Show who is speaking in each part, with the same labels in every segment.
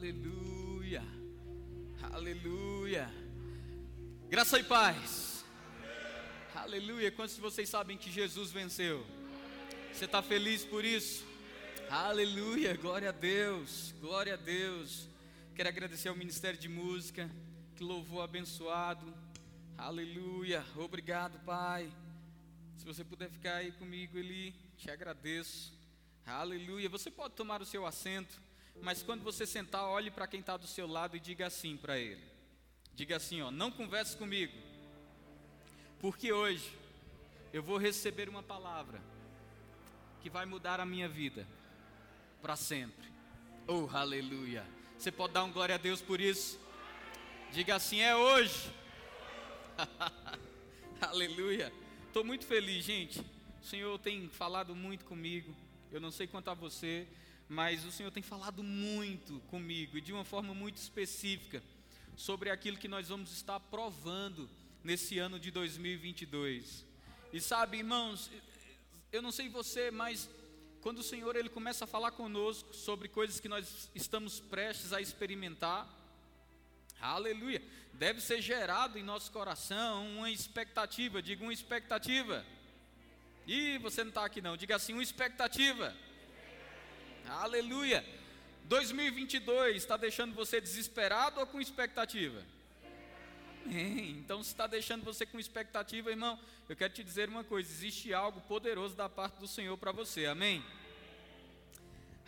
Speaker 1: Aleluia. Aleluia. Graça e paz. Aleluia. Quantos de vocês sabem que Jesus venceu? Você está feliz por isso? Aleluia. Glória a Deus. Glória a Deus. Quero agradecer ao Ministério de Música. Que louvor abençoado. Aleluia. Obrigado, Pai. Se você puder ficar aí comigo, Ele, te agradeço. Aleluia. Você pode tomar o seu assento. Mas quando você sentar, olhe para quem está do seu lado e diga assim para ele: diga assim, ó, não converse comigo, porque hoje eu vou receber uma palavra que vai mudar a minha vida para sempre. Oh, aleluia! Você pode dar um glória a Deus por isso? Diga assim: é hoje. aleluia! Estou muito feliz, gente. O Senhor tem falado muito comigo. Eu não sei quanto a você, mas o Senhor tem falado muito comigo e de uma forma muito específica sobre aquilo que nós vamos estar provando nesse ano de 2022. E sabe, irmãos, eu não sei você, mas quando o Senhor ele começa a falar conosco sobre coisas que nós estamos prestes a experimentar, aleluia, deve ser gerado em nosso coração uma expectativa, diga uma expectativa. E você não está aqui não, diga assim, uma expectativa. Aleluia. 2022 está deixando você desesperado ou com expectativa? Então, se está deixando você com expectativa, irmão, eu quero te dizer uma coisa: existe algo poderoso da parte do Senhor para você, amém?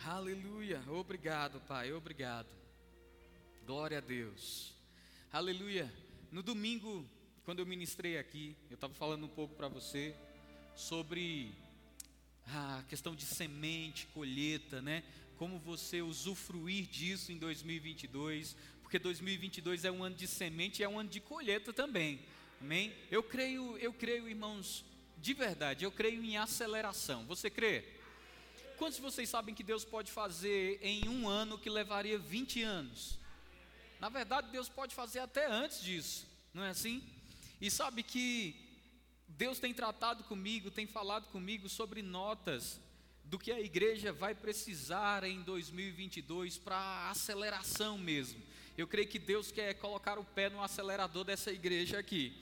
Speaker 1: Aleluia, obrigado, Pai, obrigado. Glória a Deus, aleluia. No domingo, quando eu ministrei aqui, eu estava falando um pouco para você sobre a questão de semente, colheita, né? Como você usufruir disso em 2022, porque 2022 é um ano de semente e é um ano de colheita também. Amém? Eu creio, eu creio, irmãos, de verdade, eu creio em aceleração. Você crê? Quantos de vocês sabem que Deus pode fazer em um ano que levaria 20 anos? Na verdade, Deus pode fazer até antes disso, não é assim? E sabe que Deus tem tratado comigo, tem falado comigo sobre notas do que a igreja vai precisar em 2022 para aceleração mesmo. Eu creio que Deus quer colocar o pé no acelerador dessa igreja aqui.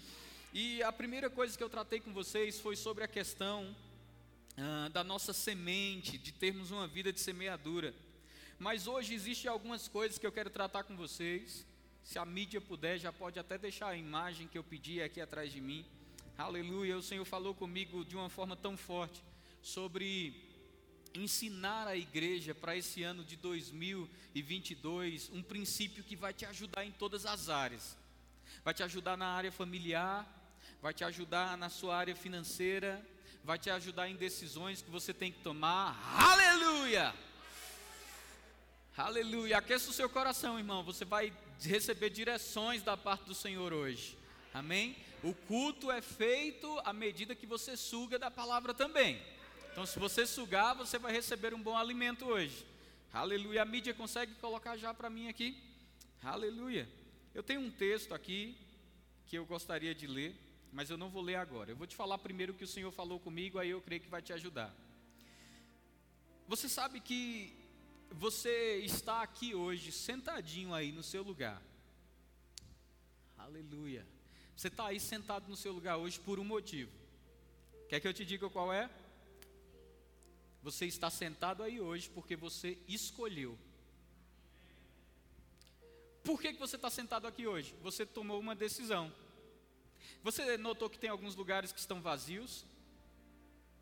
Speaker 1: E a primeira coisa que eu tratei com vocês foi sobre a questão ah, da nossa semente, de termos uma vida de semeadura. Mas hoje existem algumas coisas que eu quero tratar com vocês. Se a mídia puder, já pode até deixar a imagem que eu pedi aqui atrás de mim. Aleluia, o Senhor falou comigo de uma forma tão forte sobre ensinar a igreja para esse ano de 2022 um princípio que vai te ajudar em todas as áreas. Vai te ajudar na área familiar, vai te ajudar na sua área financeira, vai te ajudar em decisões que você tem que tomar. Aleluia! Aleluia! Aqueça o seu coração, irmão. Você vai receber direções da parte do Senhor hoje. Amém? O culto é feito à medida que você suga da palavra também. Então, se você sugar, você vai receber um bom alimento hoje. Aleluia. A mídia consegue colocar já para mim aqui? Aleluia. Eu tenho um texto aqui que eu gostaria de ler, mas eu não vou ler agora. Eu vou te falar primeiro o que o Senhor falou comigo, aí eu creio que vai te ajudar. Você sabe que você está aqui hoje, sentadinho aí no seu lugar. Aleluia. Você está aí sentado no seu lugar hoje por um motivo. Quer que eu te diga qual é? Você está sentado aí hoje porque você escolheu. Por que, que você está sentado aqui hoje? Você tomou uma decisão. Você notou que tem alguns lugares que estão vazios?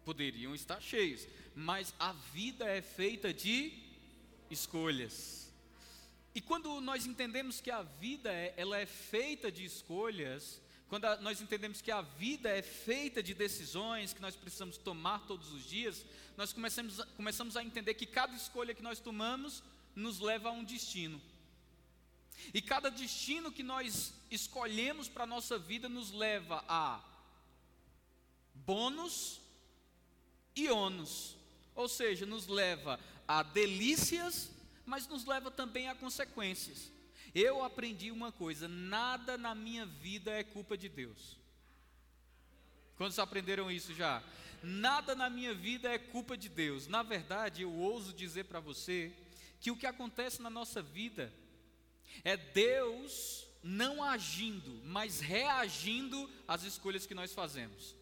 Speaker 1: Poderiam estar cheios, mas a vida é feita de escolhas. E quando nós entendemos que a vida é, ela é feita de escolhas, quando a, nós entendemos que a vida é feita de decisões que nós precisamos tomar todos os dias, nós começamos, começamos a entender que cada escolha que nós tomamos nos leva a um destino. E cada destino que nós escolhemos para a nossa vida nos leva a bônus e ônus. Ou seja, nos leva a delícias, mas nos leva também a consequências. Eu aprendi uma coisa: nada na minha vida é culpa de Deus. Quantos aprenderam isso já? Nada na minha vida é culpa de Deus. Na verdade, eu ouso dizer para você que o que acontece na nossa vida é Deus não agindo, mas reagindo às escolhas que nós fazemos.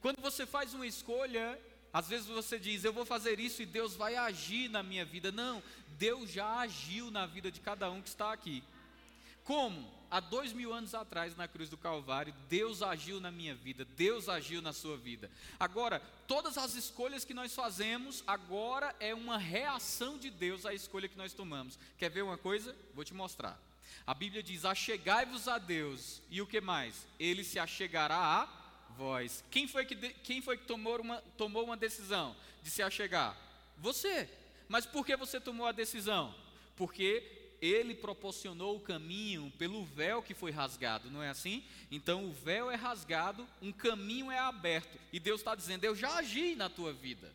Speaker 1: Quando você faz uma escolha, às vezes você diz, eu vou fazer isso e Deus vai agir na minha vida. Não, Deus já agiu na vida de cada um que está aqui. Como? Há dois mil anos atrás, na cruz do Calvário, Deus agiu na minha vida, Deus agiu na sua vida. Agora, todas as escolhas que nós fazemos, agora é uma reação de Deus à escolha que nós tomamos. Quer ver uma coisa? Vou te mostrar. A Bíblia diz: Achegai-vos a Deus, e o que mais? Ele se achegará a vós. Quem foi que, quem foi que tomou, uma, tomou uma decisão de se achegar? Você. Mas por que você tomou a decisão? Porque ele proporcionou o caminho pelo véu que foi rasgado, não é assim? Então o véu é rasgado, um caminho é aberto, e Deus está dizendo: Eu já agi na tua vida.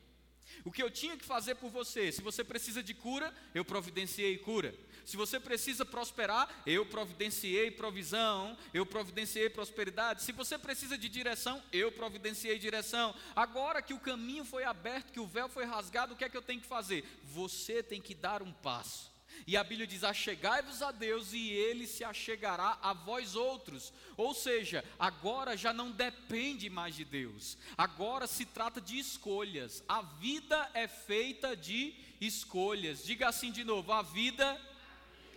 Speaker 1: O que eu tinha que fazer por você, se você precisa de cura, eu providenciei cura. Se você precisa prosperar, eu providenciei provisão, eu providenciei prosperidade. Se você precisa de direção, eu providenciei direção. Agora que o caminho foi aberto, que o véu foi rasgado, o que é que eu tenho que fazer? Você tem que dar um passo. E a Bíblia diz: Achegai-vos a Deus e ele se achegará a vós outros. Ou seja, agora já não depende mais de Deus, agora se trata de escolhas. A vida é feita de escolhas. Diga assim de novo: a vida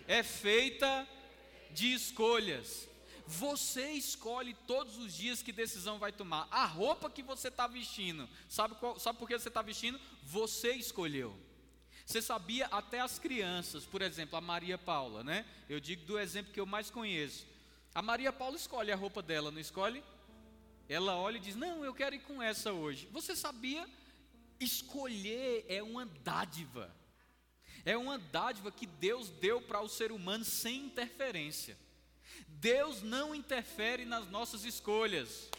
Speaker 1: é feita de escolhas. Você escolhe todos os dias que decisão vai tomar. A roupa que você está vestindo, sabe, qual, sabe por que você está vestindo? Você escolheu. Você sabia até as crianças, por exemplo, a Maria Paula, né? Eu digo do exemplo que eu mais conheço. A Maria Paula escolhe a roupa dela, não escolhe? Ela olha e diz: Não, eu quero ir com essa hoje. Você sabia? Escolher é uma dádiva. É uma dádiva que Deus deu para o ser humano sem interferência. Deus não interfere nas nossas escolhas.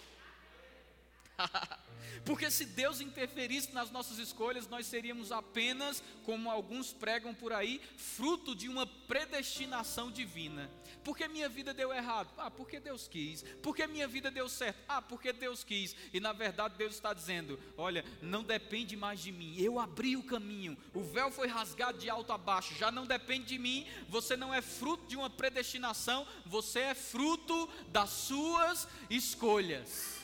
Speaker 1: Porque se Deus interferisse nas nossas escolhas, nós seríamos apenas, como alguns pregam por aí, fruto de uma predestinação divina. Porque minha vida deu errado? Ah, porque Deus quis. Porque minha vida deu certo? Ah, porque Deus quis. E na verdade Deus está dizendo: olha, não depende mais de mim. Eu abri o caminho. O véu foi rasgado de alto a baixo. Já não depende de mim. Você não é fruto de uma predestinação. Você é fruto das suas escolhas.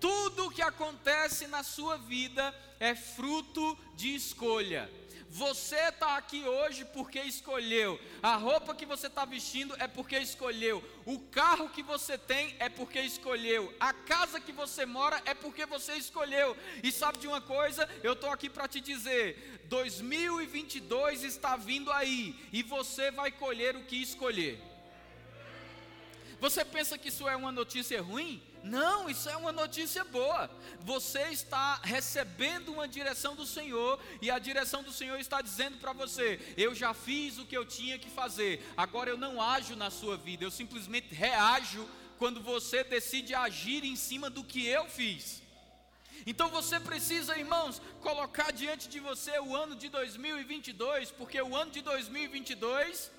Speaker 1: Tudo que acontece na sua vida é fruto de escolha. Você está aqui hoje porque escolheu. A roupa que você está vestindo é porque escolheu. O carro que você tem é porque escolheu. A casa que você mora é porque você escolheu. E sabe de uma coisa? Eu estou aqui para te dizer: 2022 está vindo aí e você vai colher o que escolher. Você pensa que isso é uma notícia ruim? Não, isso é uma notícia boa. Você está recebendo uma direção do Senhor e a direção do Senhor está dizendo para você: eu já fiz o que eu tinha que fazer. Agora eu não ajo na sua vida, eu simplesmente reajo quando você decide agir em cima do que eu fiz. Então você precisa, irmãos, colocar diante de você o ano de 2022, porque o ano de 2022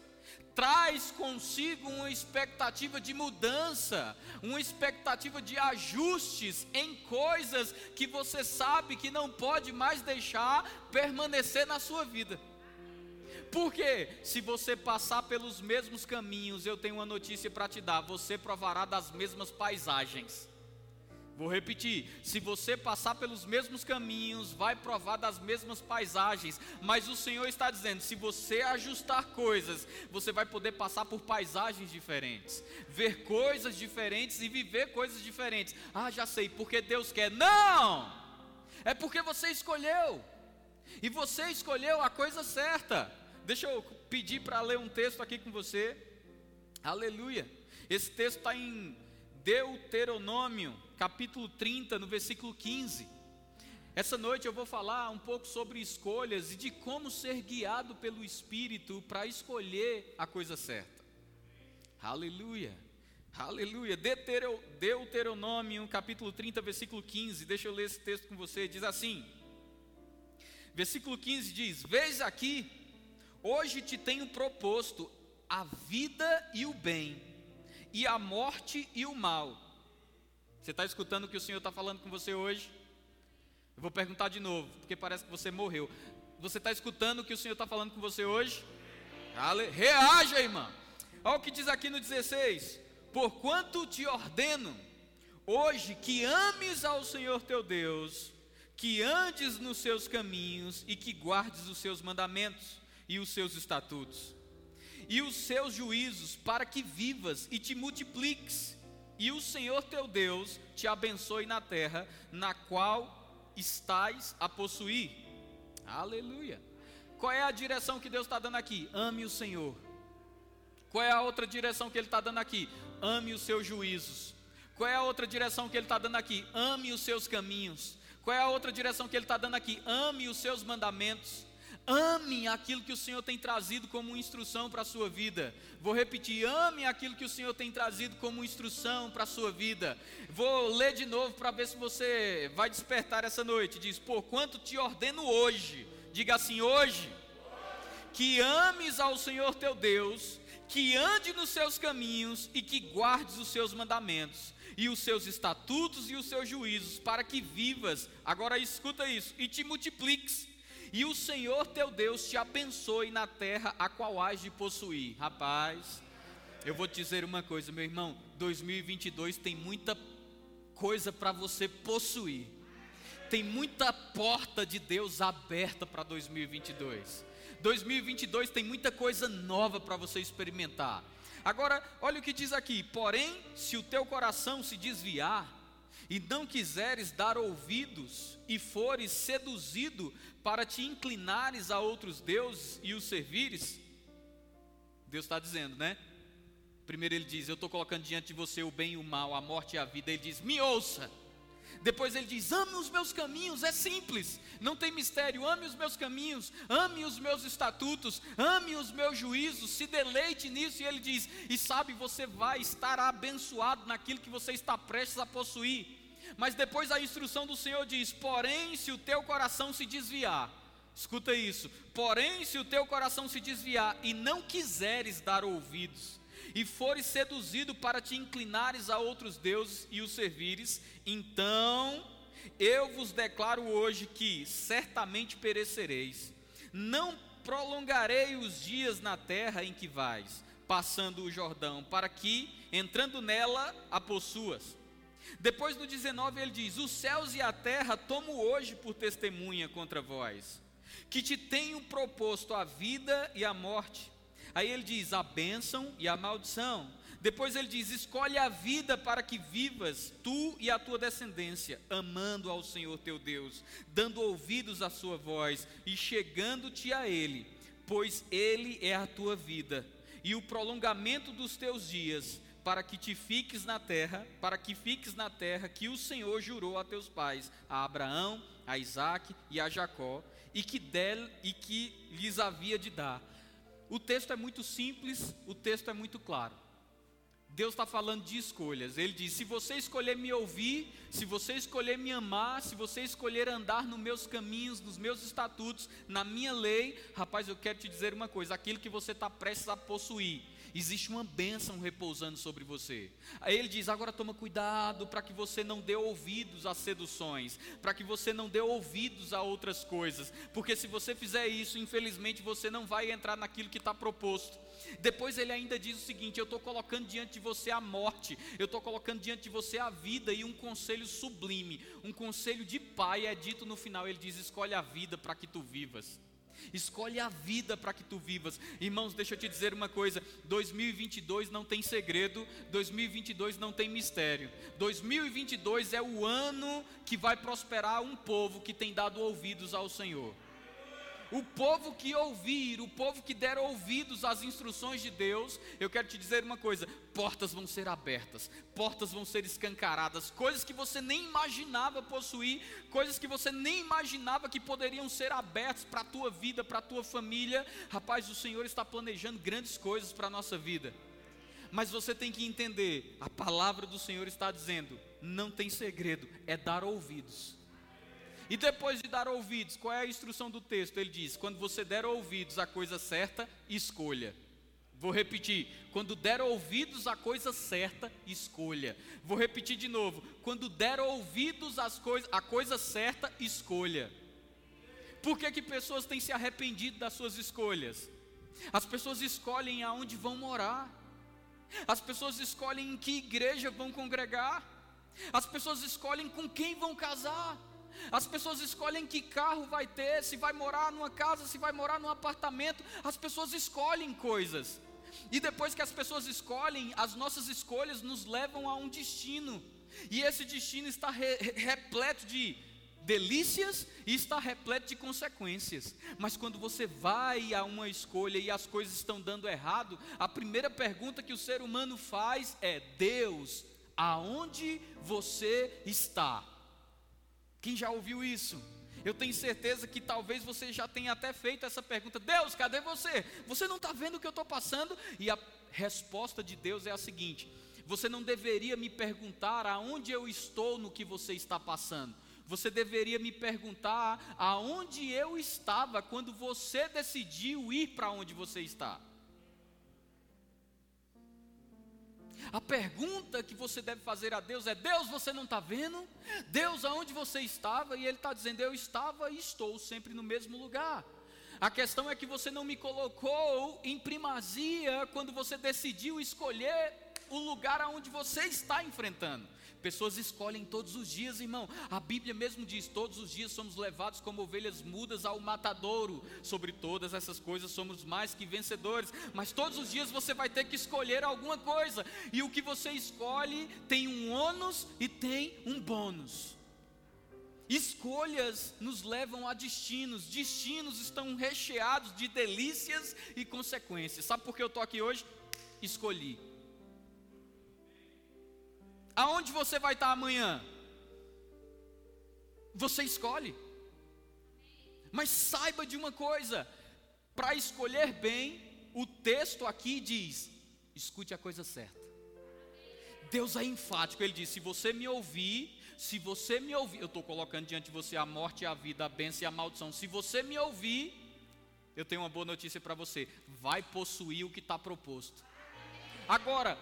Speaker 1: traz consigo uma expectativa de mudança, uma expectativa de ajustes em coisas que você sabe que não pode mais deixar permanecer na sua vida. Porque se você passar pelos mesmos caminhos, eu tenho uma notícia para te dar: você provará das mesmas paisagens. Vou repetir: se você passar pelos mesmos caminhos, vai provar das mesmas paisagens, mas o Senhor está dizendo: se você ajustar coisas, você vai poder passar por paisagens diferentes, ver coisas diferentes e viver coisas diferentes. Ah, já sei, porque Deus quer. Não! É porque você escolheu, e você escolheu a coisa certa. Deixa eu pedir para ler um texto aqui com você. Aleluia. Esse texto está em Deuteronômio capítulo 30, no versículo 15. Essa noite eu vou falar um pouco sobre escolhas e de como ser guiado pelo Espírito para escolher a coisa certa. Aleluia, aleluia. Deuteronômio, capítulo 30, versículo 15. Deixa eu ler esse texto com você. Diz assim: Versículo 15 diz: Veja aqui, hoje te tenho proposto a vida e o bem, e a morte e o mal você está escutando o que o Senhor está falando com você hoje? Eu vou perguntar de novo, porque parece que você morreu. Você está escutando o que o Senhor está falando com você hoje? Reaja, irmão. Olha o que diz aqui no 16: Porquanto te ordeno hoje que ames ao Senhor teu Deus, que andes nos seus caminhos e que guardes os seus mandamentos e os seus estatutos e os seus juízos, para que vivas e te multipliques, e o Senhor teu Deus te abençoe na terra na qual estás a possuir. Aleluia. Qual é a direção que Deus está dando aqui? Ame o Senhor. Qual é a outra direção que Ele está dando aqui? Ame os seus juízos. Qual é a outra direção que Ele está dando aqui? Ame os seus caminhos. Qual é a outra direção que Ele está dando aqui? Ame os seus mandamentos. Ame aquilo que o Senhor tem trazido como instrução para a sua vida. Vou repetir: ame aquilo que o Senhor tem trazido como instrução para a sua vida. Vou ler de novo para ver se você vai despertar essa noite. Diz: Por quanto te ordeno hoje, diga assim: hoje, que ames ao Senhor teu Deus, que ande nos seus caminhos e que guardes os seus mandamentos e os seus estatutos e os seus juízos, para que vivas. Agora escuta isso e te multipliques e o Senhor teu Deus te abençoe na terra a qual hás de possuir. Rapaz, eu vou te dizer uma coisa, meu irmão: 2022 tem muita coisa para você possuir, tem muita porta de Deus aberta para 2022. 2022 tem muita coisa nova para você experimentar. Agora, olha o que diz aqui: porém, se o teu coração se desviar, e não quiseres dar ouvidos, e fores seduzido para te inclinares a outros deuses e os servires, Deus está dizendo, né? Primeiro ele diz: Eu estou colocando diante de você o bem e o mal, a morte e a vida. Ele diz: Me ouça. Depois ele diz: Ame os meus caminhos, é simples, não tem mistério. Ame os meus caminhos, ame os meus estatutos, ame os meus juízos, se deleite nisso. E ele diz: E sabe, você vai estar abençoado naquilo que você está prestes a possuir. Mas depois a instrução do Senhor diz: Porém, se o teu coração se desviar, escuta isso, porém, se o teu coração se desviar e não quiseres dar ouvidos, e fores seduzido para te inclinares a outros deuses e os servires, então eu vos declaro hoje que certamente perecereis, não prolongarei os dias na terra em que vais, passando o Jordão, para que, entrando nela, a possuas. Depois no 19 ele diz: Os céus e a terra tomo hoje por testemunha contra vós, que te tenho proposto a vida e a morte. Aí ele diz: A bênção e a maldição. Depois ele diz: Escolhe a vida para que vivas, tu e a tua descendência, amando ao Senhor teu Deus, dando ouvidos à sua voz e chegando-te a Ele, pois Ele é a tua vida e o prolongamento dos teus dias para que te fiques na terra, para que fiques na terra que o Senhor jurou a teus pais, a Abraão, a Isaac e a Jacó, e que, del, e que lhes havia de dar. O texto é muito simples, o texto é muito claro. Deus está falando de escolhas. Ele diz: se você escolher me ouvir, se você escolher me amar, se você escolher andar nos meus caminhos, nos meus estatutos, na minha lei, rapaz, eu quero te dizer uma coisa: aquilo que você está prestes a possuir, existe uma bênção repousando sobre você. Aí ele diz: agora toma cuidado para que você não dê ouvidos às seduções, para que você não dê ouvidos a outras coisas, porque se você fizer isso, infelizmente você não vai entrar naquilo que está proposto. Depois ele ainda diz o seguinte: eu estou colocando diante de você a morte, eu estou colocando diante de você a vida e um conselho sublime, um conselho de pai é dito no final. Ele diz: escolhe a vida para que tu vivas. Escolhe a vida para que tu vivas. Irmãos, deixa eu te dizer uma coisa: 2022 não tem segredo, 2022 não tem mistério. 2022 é o ano que vai prosperar um povo que tem dado ouvidos ao Senhor. O povo que ouvir, o povo que der ouvidos às instruções de Deus, eu quero te dizer uma coisa: portas vão ser abertas, portas vão ser escancaradas, coisas que você nem imaginava possuir, coisas que você nem imaginava que poderiam ser abertas para a tua vida, para a tua família. Rapaz, o Senhor está planejando grandes coisas para a nossa vida. Mas você tem que entender, a palavra do Senhor está dizendo: não tem segredo, é dar ouvidos. E depois de dar ouvidos, qual é a instrução do texto? Ele diz: quando você der ouvidos à coisa certa, escolha. Vou repetir: quando der ouvidos à coisa certa, escolha. Vou repetir de novo: quando der ouvidos às coisa, à coisa certa, escolha. Por que, que pessoas têm se arrependido das suas escolhas? As pessoas escolhem aonde vão morar. As pessoas escolhem em que igreja vão congregar. As pessoas escolhem com quem vão casar. As pessoas escolhem que carro vai ter, se vai morar numa casa, se vai morar num apartamento. As pessoas escolhem coisas. E depois que as pessoas escolhem, as nossas escolhas nos levam a um destino. E esse destino está re, repleto de delícias e está repleto de consequências. Mas quando você vai a uma escolha e as coisas estão dando errado, a primeira pergunta que o ser humano faz é: Deus, aonde você está? Quem já ouviu isso? Eu tenho certeza que talvez você já tenha até feito essa pergunta: Deus, cadê você? Você não está vendo o que eu estou passando? E a resposta de Deus é a seguinte: Você não deveria me perguntar aonde eu estou no que você está passando. Você deveria me perguntar aonde eu estava quando você decidiu ir para onde você está. A pergunta que você deve fazer a Deus é: Deus, você não está vendo? Deus, aonde você estava? E Ele está dizendo: Eu estava e estou sempre no mesmo lugar. A questão é que você não me colocou em primazia quando você decidiu escolher o lugar aonde você está enfrentando. Pessoas escolhem todos os dias, irmão. A Bíblia mesmo diz: todos os dias somos levados como ovelhas mudas ao matadouro. Sobre todas essas coisas somos mais que vencedores. Mas todos os dias você vai ter que escolher alguma coisa. E o que você escolhe tem um ônus e tem um bônus. Escolhas nos levam a destinos, destinos estão recheados de delícias e consequências. Sabe por que eu estou aqui hoje? Escolhi. Aonde você vai estar amanhã? Você escolhe. Mas saiba de uma coisa: para escolher bem, o texto aqui diz: escute a coisa certa. Deus é enfático, ele diz: se você me ouvir, se você me ouvir, eu estou colocando diante de você a morte e a vida, a bênção e a maldição. Se você me ouvir, eu tenho uma boa notícia para você: vai possuir o que está proposto. Agora,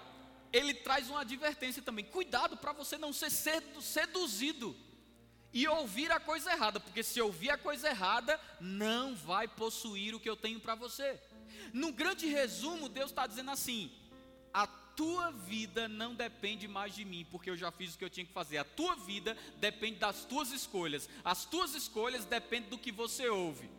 Speaker 1: ele traz uma advertência também. Cuidado para você não ser seduzido e ouvir a coisa errada, porque se ouvir a coisa errada, não vai possuir o que eu tenho para você. No grande resumo, Deus está dizendo assim: a tua vida não depende mais de mim, porque eu já fiz o que eu tinha que fazer. A tua vida depende das tuas escolhas. As tuas escolhas dependem do que você ouve.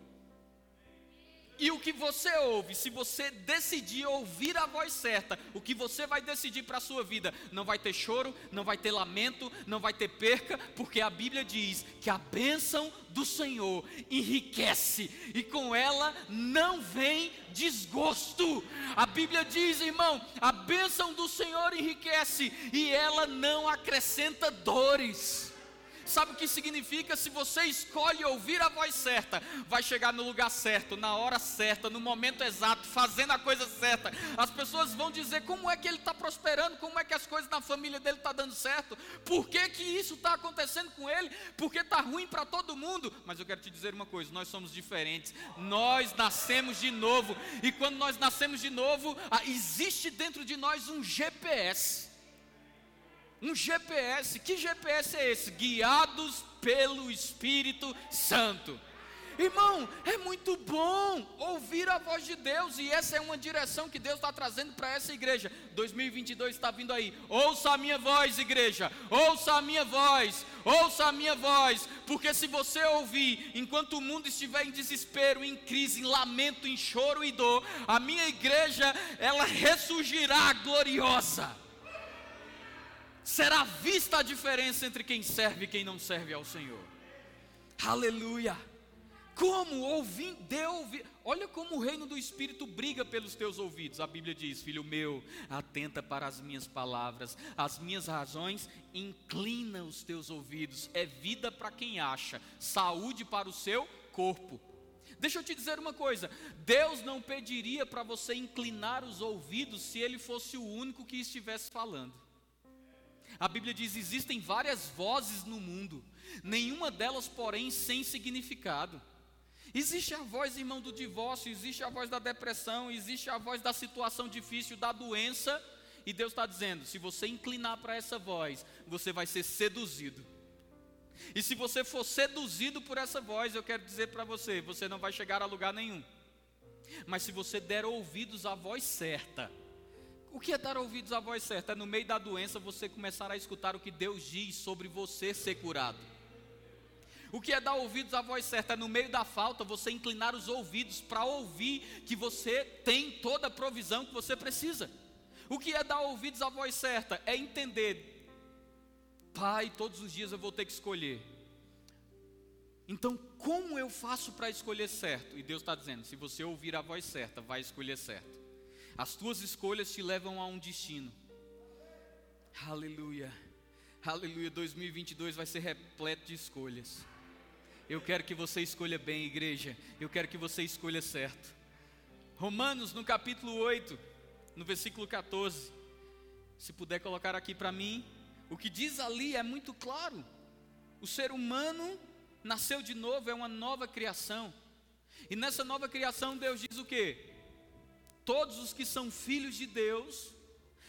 Speaker 1: E o que você ouve, se você decidir ouvir a voz certa, o que você vai decidir para a sua vida, não vai ter choro, não vai ter lamento, não vai ter perca, porque a Bíblia diz que a bênção do Senhor enriquece e com ela não vem desgosto. A Bíblia diz, irmão, a bênção do Senhor enriquece e ela não acrescenta dores. Sabe o que significa? Se você escolhe ouvir a voz certa, vai chegar no lugar certo, na hora certa, no momento exato, fazendo a coisa certa. As pessoas vão dizer como é que ele está prosperando, como é que as coisas na família dele estão tá dando certo, por que, que isso está acontecendo com ele, porque está ruim para todo mundo. Mas eu quero te dizer uma coisa: nós somos diferentes, nós nascemos de novo, e quando nós nascemos de novo, existe dentro de nós um GPS um GPS. Que GPS é esse? Guiados pelo Espírito Santo. Irmão, é muito bom ouvir a voz de Deus e essa é uma direção que Deus está trazendo para essa igreja. 2022 está vindo aí. Ouça a minha voz, igreja. Ouça a minha voz. Ouça a minha voz. Porque se você ouvir, enquanto o mundo estiver em desespero, em crise, em lamento, em choro e dor, a minha igreja ela ressurgirá gloriosa será vista a diferença entre quem serve e quem não serve ao Senhor. Aleluia! Como ouvir, deu Olha como o reino do Espírito briga pelos teus ouvidos. A Bíblia diz: Filho meu, atenta para as minhas palavras, as minhas razões, inclina os teus ouvidos. É vida para quem acha, saúde para o seu corpo. Deixa eu te dizer uma coisa: Deus não pediria para você inclinar os ouvidos se Ele fosse o único que estivesse falando. A Bíblia diz: existem várias vozes no mundo, nenhuma delas, porém, sem significado. Existe a voz, irmão, do divórcio, existe a voz da depressão, existe a voz da situação difícil, da doença, e Deus está dizendo: se você inclinar para essa voz, você vai ser seduzido. E se você for seduzido por essa voz, eu quero dizer para você, você não vai chegar a lugar nenhum. Mas se você der ouvidos à voz certa, o que é dar ouvidos à voz certa? É no meio da doença você começar a escutar o que Deus diz sobre você ser curado. O que é dar ouvidos à voz certa? É no meio da falta você inclinar os ouvidos para ouvir que você tem toda a provisão que você precisa. O que é dar ouvidos à voz certa? É entender, Pai, todos os dias eu vou ter que escolher. Então, como eu faço para escolher certo? E Deus está dizendo: se você ouvir a voz certa, vai escolher certo. As tuas escolhas te levam a um destino. Aleluia. Aleluia. 2022 vai ser repleto de escolhas. Eu quero que você escolha bem, igreja. Eu quero que você escolha certo. Romanos, no capítulo 8, no versículo 14. Se puder colocar aqui para mim, o que diz ali é muito claro. O ser humano nasceu de novo, é uma nova criação. E nessa nova criação, Deus diz o que? Todos os que são filhos de Deus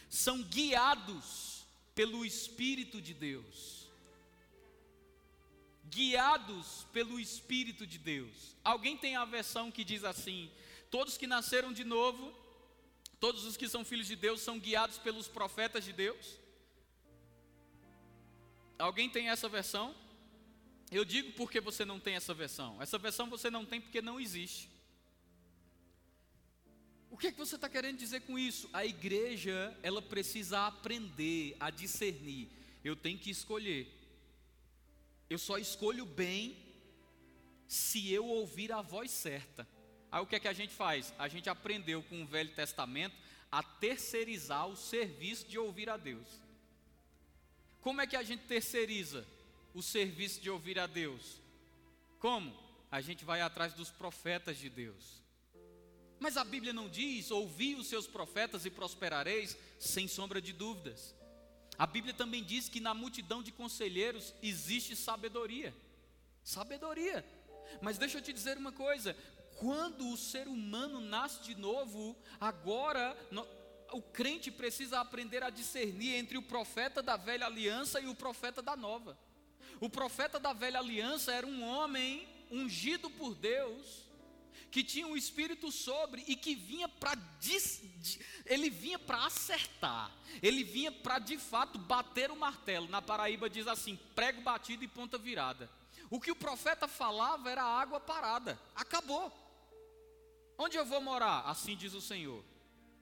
Speaker 1: são guiados pelo Espírito de Deus guiados pelo Espírito de Deus. Alguém tem a versão que diz assim: todos que nasceram de novo, todos os que são filhos de Deus são guiados pelos profetas de Deus? Alguém tem essa versão? Eu digo porque você não tem essa versão. Essa versão você não tem porque não existe. O que é que você está querendo dizer com isso? A igreja, ela precisa aprender a discernir. Eu tenho que escolher eu só escolho bem se eu ouvir a voz certa. Aí o que é que a gente faz? A gente aprendeu com o Velho Testamento a terceirizar o serviço de ouvir a Deus. Como é que a gente terceiriza o serviço de ouvir a Deus? Como? A gente vai atrás dos profetas de Deus. Mas a Bíblia não diz: ouvi os seus profetas e prosperareis, sem sombra de dúvidas. A Bíblia também diz que na multidão de conselheiros existe sabedoria. Sabedoria. Mas deixa eu te dizer uma coisa: quando o ser humano nasce de novo, agora o crente precisa aprender a discernir entre o profeta da velha aliança e o profeta da nova. O profeta da velha aliança era um homem ungido por Deus, que tinha um espírito sobre e que vinha para ele vinha para acertar. Ele vinha para de fato bater o martelo. Na Paraíba diz assim: prego batido e ponta virada. O que o profeta falava era água parada. Acabou. Onde eu vou morar? Assim diz o Senhor.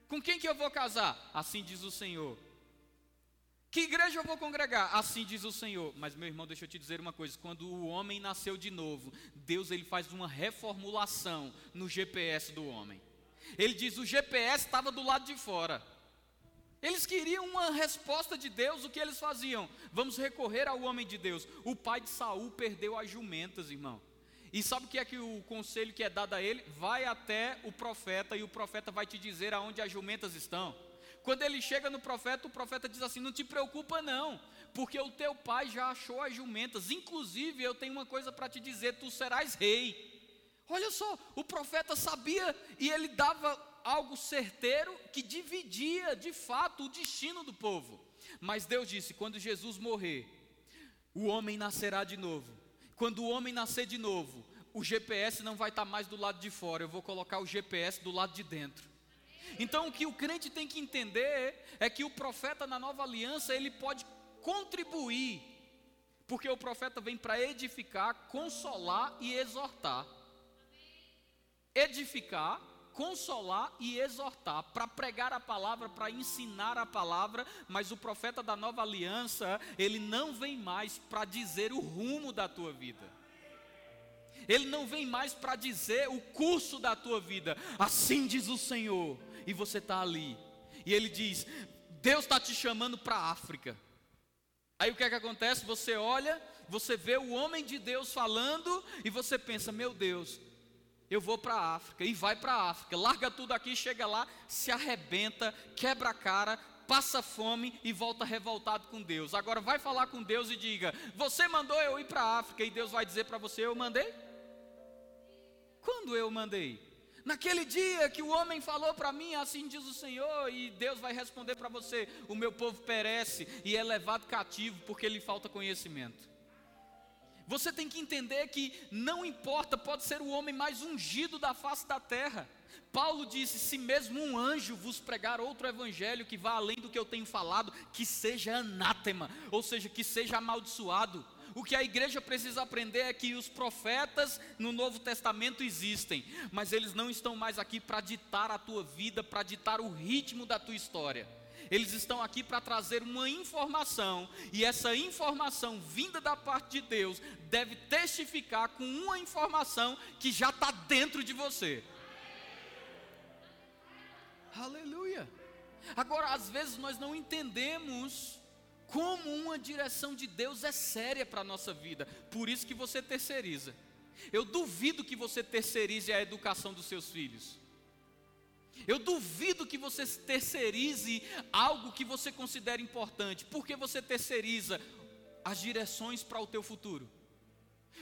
Speaker 1: Com quem que eu vou casar? Assim diz o Senhor. Que igreja eu vou congregar? Assim diz o Senhor. Mas meu irmão, deixa eu te dizer uma coisa, quando o homem nasceu de novo, Deus ele faz uma reformulação no GPS do homem. Ele diz: "O GPS estava do lado de fora". Eles queriam uma resposta de Deus, o que eles faziam? Vamos recorrer ao homem de Deus. O pai de Saul perdeu as jumentas, irmão. E sabe o que é que o conselho que é dado a ele? Vai até o profeta e o profeta vai te dizer aonde as jumentas estão. Quando ele chega no profeta, o profeta diz assim: Não te preocupa, não, porque o teu pai já achou as jumentas. Inclusive, eu tenho uma coisa para te dizer: tu serás rei. Olha só, o profeta sabia e ele dava algo certeiro que dividia de fato o destino do povo. Mas Deus disse: quando Jesus morrer, o homem nascerá de novo. Quando o homem nascer de novo, o GPS não vai estar mais do lado de fora, eu vou colocar o GPS do lado de dentro. Então o que o crente tem que entender é que o profeta na nova aliança, ele pode contribuir, porque o profeta vem para edificar, consolar e exortar. Edificar, consolar e exortar, para pregar a palavra, para ensinar a palavra, mas o profeta da nova aliança, ele não vem mais para dizer o rumo da tua vida. Ele não vem mais para dizer o curso da tua vida. Assim diz o Senhor e você está ali. E ele diz: Deus está te chamando para a África. Aí o que é que acontece? Você olha, você vê o homem de Deus falando e você pensa: Meu Deus, eu vou para a África. E vai para a África, larga tudo aqui, chega lá, se arrebenta, quebra a cara, passa fome e volta revoltado com Deus. Agora vai falar com Deus e diga: Você mandou eu ir para a África? E Deus vai dizer para você: Eu mandei? Quando eu mandei? Naquele dia que o homem falou para mim, assim diz o Senhor, e Deus vai responder para você: o meu povo perece e é levado cativo porque lhe falta conhecimento. Você tem que entender que não importa, pode ser o homem mais ungido da face da terra. Paulo disse: se mesmo um anjo vos pregar outro evangelho que vá além do que eu tenho falado, que seja anátema, ou seja, que seja amaldiçoado. O que a igreja precisa aprender é que os profetas no Novo Testamento existem, mas eles não estão mais aqui para ditar a tua vida, para ditar o ritmo da tua história. Eles estão aqui para trazer uma informação, e essa informação vinda da parte de Deus deve testificar com uma informação que já está dentro de você. Aleluia. Agora, às vezes nós não entendemos como uma direção de Deus é séria para a nossa vida, por isso que você terceiriza. Eu duvido que você terceirize a educação dos seus filhos. Eu duvido que você terceirize algo que você considera importante. Porque você terceiriza as direções para o teu futuro.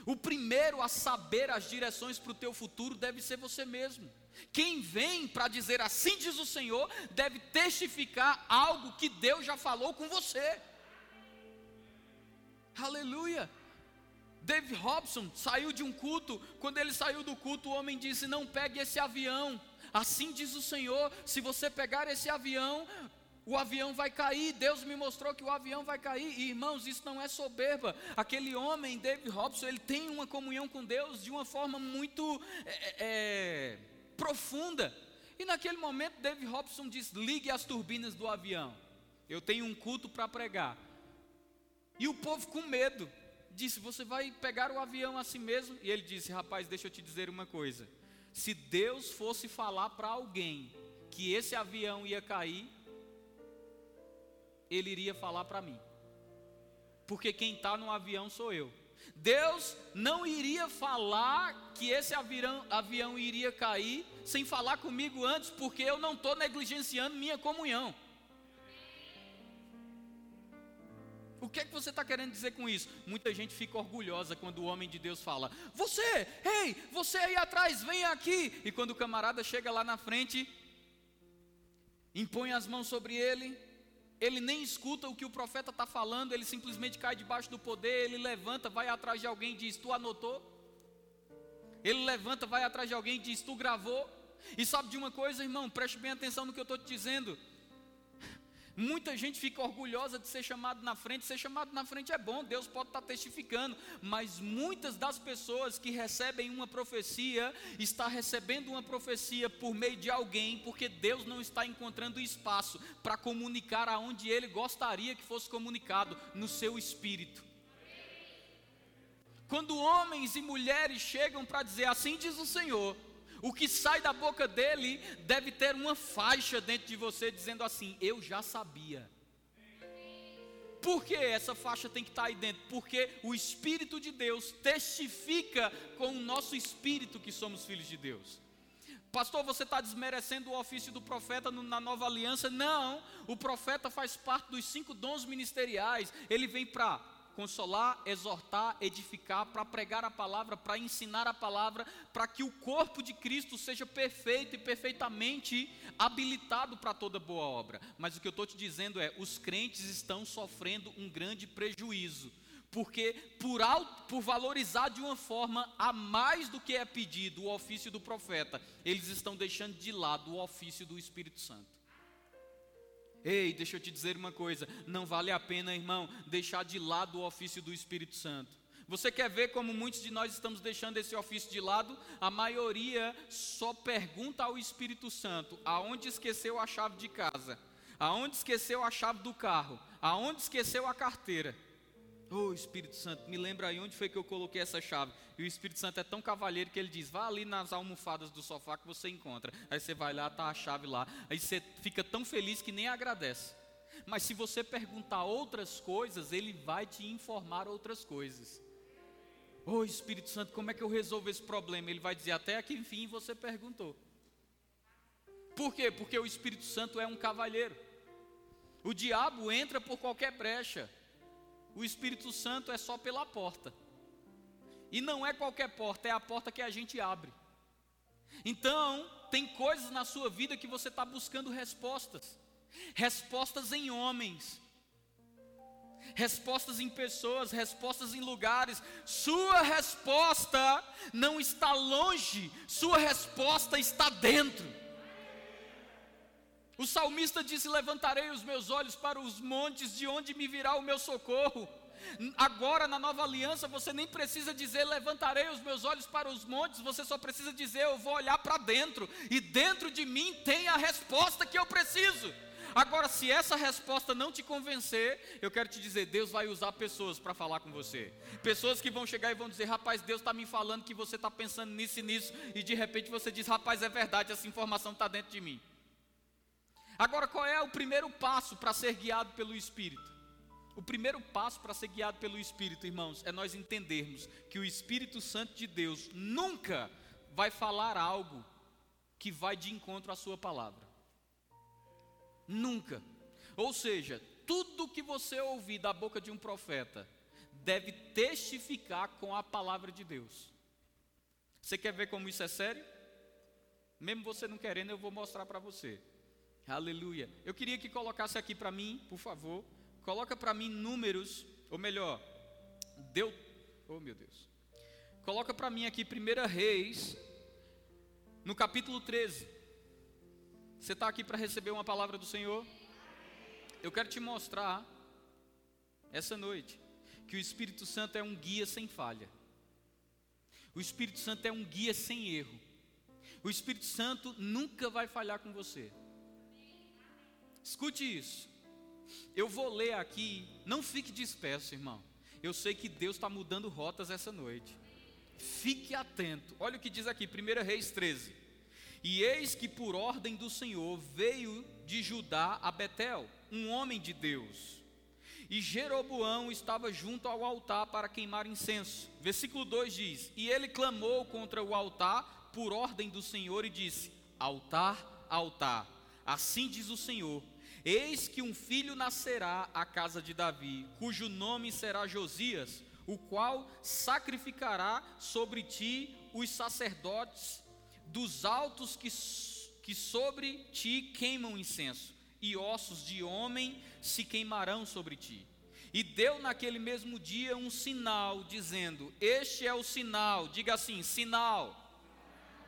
Speaker 1: O primeiro a saber as direções para o teu futuro deve ser você mesmo. Quem vem para dizer assim diz o Senhor, deve testificar algo que Deus já falou com você. Aleluia. Dave Robson saiu de um culto, quando ele saiu do culto, o homem disse: Não pegue esse avião. Assim diz o Senhor: se você pegar esse avião, o avião vai cair. Deus me mostrou que o avião vai cair. E, irmãos, isso não é soberba. Aquele homem, David Robson, ele tem uma comunhão com Deus de uma forma muito é, é, é, profunda. E naquele momento, David Robson diz: ligue as turbinas do avião. Eu tenho um culto para pregar. E o povo com medo disse: Você vai pegar o avião assim mesmo? E ele disse: Rapaz, deixa eu te dizer uma coisa. Se Deus fosse falar para alguém que esse avião ia cair, ele iria falar para mim. Porque quem está no avião sou eu. Deus não iria falar que esse avião, avião iria cair sem falar comigo antes, porque eu não estou negligenciando minha comunhão. O que é que você está querendo dizer com isso? Muita gente fica orgulhosa quando o homem de Deus fala: Você, ei, você aí atrás, vem aqui. E quando o camarada chega lá na frente, impõe as mãos sobre ele, ele nem escuta o que o profeta está falando, ele simplesmente cai debaixo do poder, ele levanta, vai atrás de alguém e diz: Tu anotou? Ele levanta, vai atrás de alguém e diz: Tu gravou? E sabe de uma coisa, irmão? Preste bem atenção no que eu estou te dizendo. Muita gente fica orgulhosa de ser chamado na frente. Ser chamado na frente é bom, Deus pode estar testificando, mas muitas das pessoas que recebem uma profecia está recebendo uma profecia por meio de alguém, porque Deus não está encontrando espaço para comunicar aonde ele gostaria que fosse comunicado no seu espírito. Quando homens e mulheres chegam para dizer assim diz o Senhor, o que sai da boca dele deve ter uma faixa dentro de você dizendo assim: Eu já sabia. Por que essa faixa tem que estar aí dentro? Porque o Espírito de Deus testifica com o nosso espírito que somos filhos de Deus. Pastor, você está desmerecendo o ofício do profeta na nova aliança? Não, o profeta faz parte dos cinco dons ministeriais. Ele vem para consolar, exortar, edificar, para pregar a palavra, para ensinar a palavra, para que o corpo de Cristo seja perfeito e perfeitamente habilitado para toda boa obra. Mas o que eu estou te dizendo é: os crentes estão sofrendo um grande prejuízo. Porque por, alto, por valorizar de uma forma a mais do que é pedido o ofício do profeta, eles estão deixando de lado o ofício do Espírito Santo. Ei, deixa eu te dizer uma coisa: não vale a pena, irmão, deixar de lado o ofício do Espírito Santo. Você quer ver como muitos de nós estamos deixando esse ofício de lado? A maioria só pergunta ao Espírito Santo: aonde esqueceu a chave de casa? Aonde esqueceu a chave do carro? Aonde esqueceu a carteira? Oh Espírito Santo, me lembra aí onde foi que eu coloquei essa chave. E o Espírito Santo é tão cavalheiro que ele diz: vá ali nas almofadas do sofá que você encontra. Aí você vai lá, tá a chave lá. Aí você fica tão feliz que nem agradece. Mas se você perguntar outras coisas, ele vai te informar outras coisas. Oh Espírito Santo, como é que eu resolvo esse problema? Ele vai dizer: até aqui enfim você perguntou. Por quê? Porque o Espírito Santo é um cavalheiro. O diabo entra por qualquer brecha o Espírito Santo é só pela porta. E não é qualquer porta, é a porta que a gente abre. Então, tem coisas na sua vida que você está buscando respostas. Respostas em homens. respostas em pessoas, respostas em lugares. Sua resposta não está longe, sua resposta está dentro. O salmista disse: Levantarei os meus olhos para os montes, de onde me virá o meu socorro. Agora, na nova aliança, você nem precisa dizer levantarei os meus olhos para os montes, você só precisa dizer eu vou olhar para dentro, e dentro de mim tem a resposta que eu preciso. Agora, se essa resposta não te convencer, eu quero te dizer: Deus vai usar pessoas para falar com você. Pessoas que vão chegar e vão dizer: Rapaz, Deus está me falando que você está pensando nisso e nisso, e de repente você diz: Rapaz, é verdade, essa informação está dentro de mim. Agora, qual é o primeiro passo para ser guiado pelo Espírito? O primeiro passo para ser guiado pelo Espírito, irmãos, é nós entendermos que o Espírito Santo de Deus nunca vai falar algo que vai de encontro à Sua palavra. Nunca. Ou seja, tudo que você ouvir da boca de um profeta deve testificar com a palavra de Deus. Você quer ver como isso é sério? Mesmo você não querendo, eu vou mostrar para você. Aleluia. Eu queria que colocasse aqui para mim, por favor. Coloca para mim números, ou melhor, deu. Oh meu Deus. Coloca para mim aqui 1 Reis, no capítulo 13. Você está aqui para receber uma palavra do Senhor? Eu quero te mostrar, essa noite, que o Espírito Santo é um guia sem falha. O Espírito Santo é um guia sem erro. O Espírito Santo nunca vai falhar com você. Escute isso. Eu vou ler aqui, não fique disperso, irmão. Eu sei que Deus está mudando rotas essa noite. Fique atento. Olha o que diz aqui, 1 Reis 13. E eis que por ordem do Senhor veio de Judá a Betel, um homem de Deus. E Jeroboão estava junto ao altar para queimar incenso. Versículo 2 diz: E ele clamou contra o altar por ordem do Senhor e disse: Altar, altar. Assim diz o Senhor: Eis que um filho nascerá à casa de Davi, cujo nome será Josias, o qual sacrificará sobre ti os sacerdotes dos altos que, que sobre ti queimam incenso, e ossos de homem se queimarão sobre ti. E deu naquele mesmo dia um sinal, dizendo: Este é o sinal, diga assim: sinal.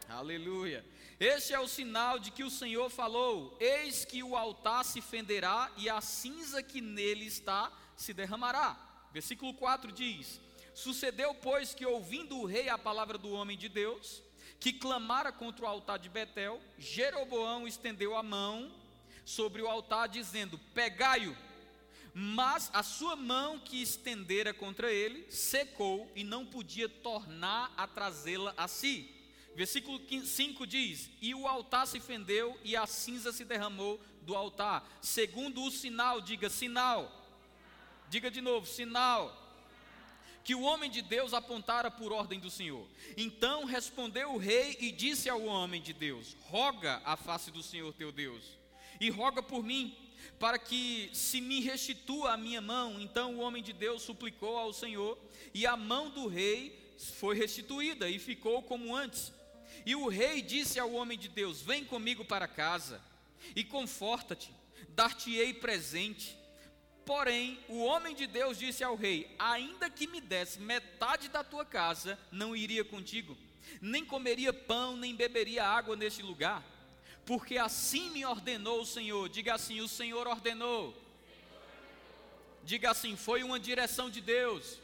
Speaker 1: Aleluia. Este é o sinal de que o Senhor falou: Eis que o altar se fenderá e a cinza que nele está se derramará. Versículo 4 diz: Sucedeu, pois, que ouvindo o rei a palavra do homem de Deus, que clamara contra o altar de Betel, Jeroboão estendeu a mão sobre o altar, dizendo: Pegai-o. Mas a sua mão que estendera contra ele secou e não podia tornar a trazê-la a si. Versículo 5 diz: E o altar se fendeu e a cinza se derramou do altar. Segundo o sinal, diga sinal. Diga de novo, sinal que o homem de Deus apontara por ordem do Senhor. Então respondeu o rei e disse ao homem de Deus: Roga a face do Senhor teu Deus, e roga por mim, para que se me restitua a minha mão. Então o homem de Deus suplicou ao Senhor, e a mão do rei foi restituída e ficou como antes. E o rei disse ao homem de Deus: Vem comigo para casa e conforta-te, dar-te-ei presente Porém, o homem de Deus disse ao rei: Ainda que me desse metade da tua casa, não iria contigo, nem comeria pão, nem beberia água neste lugar, porque assim me ordenou o Senhor. Diga assim: O Senhor ordenou. Diga assim: Foi uma direção de Deus.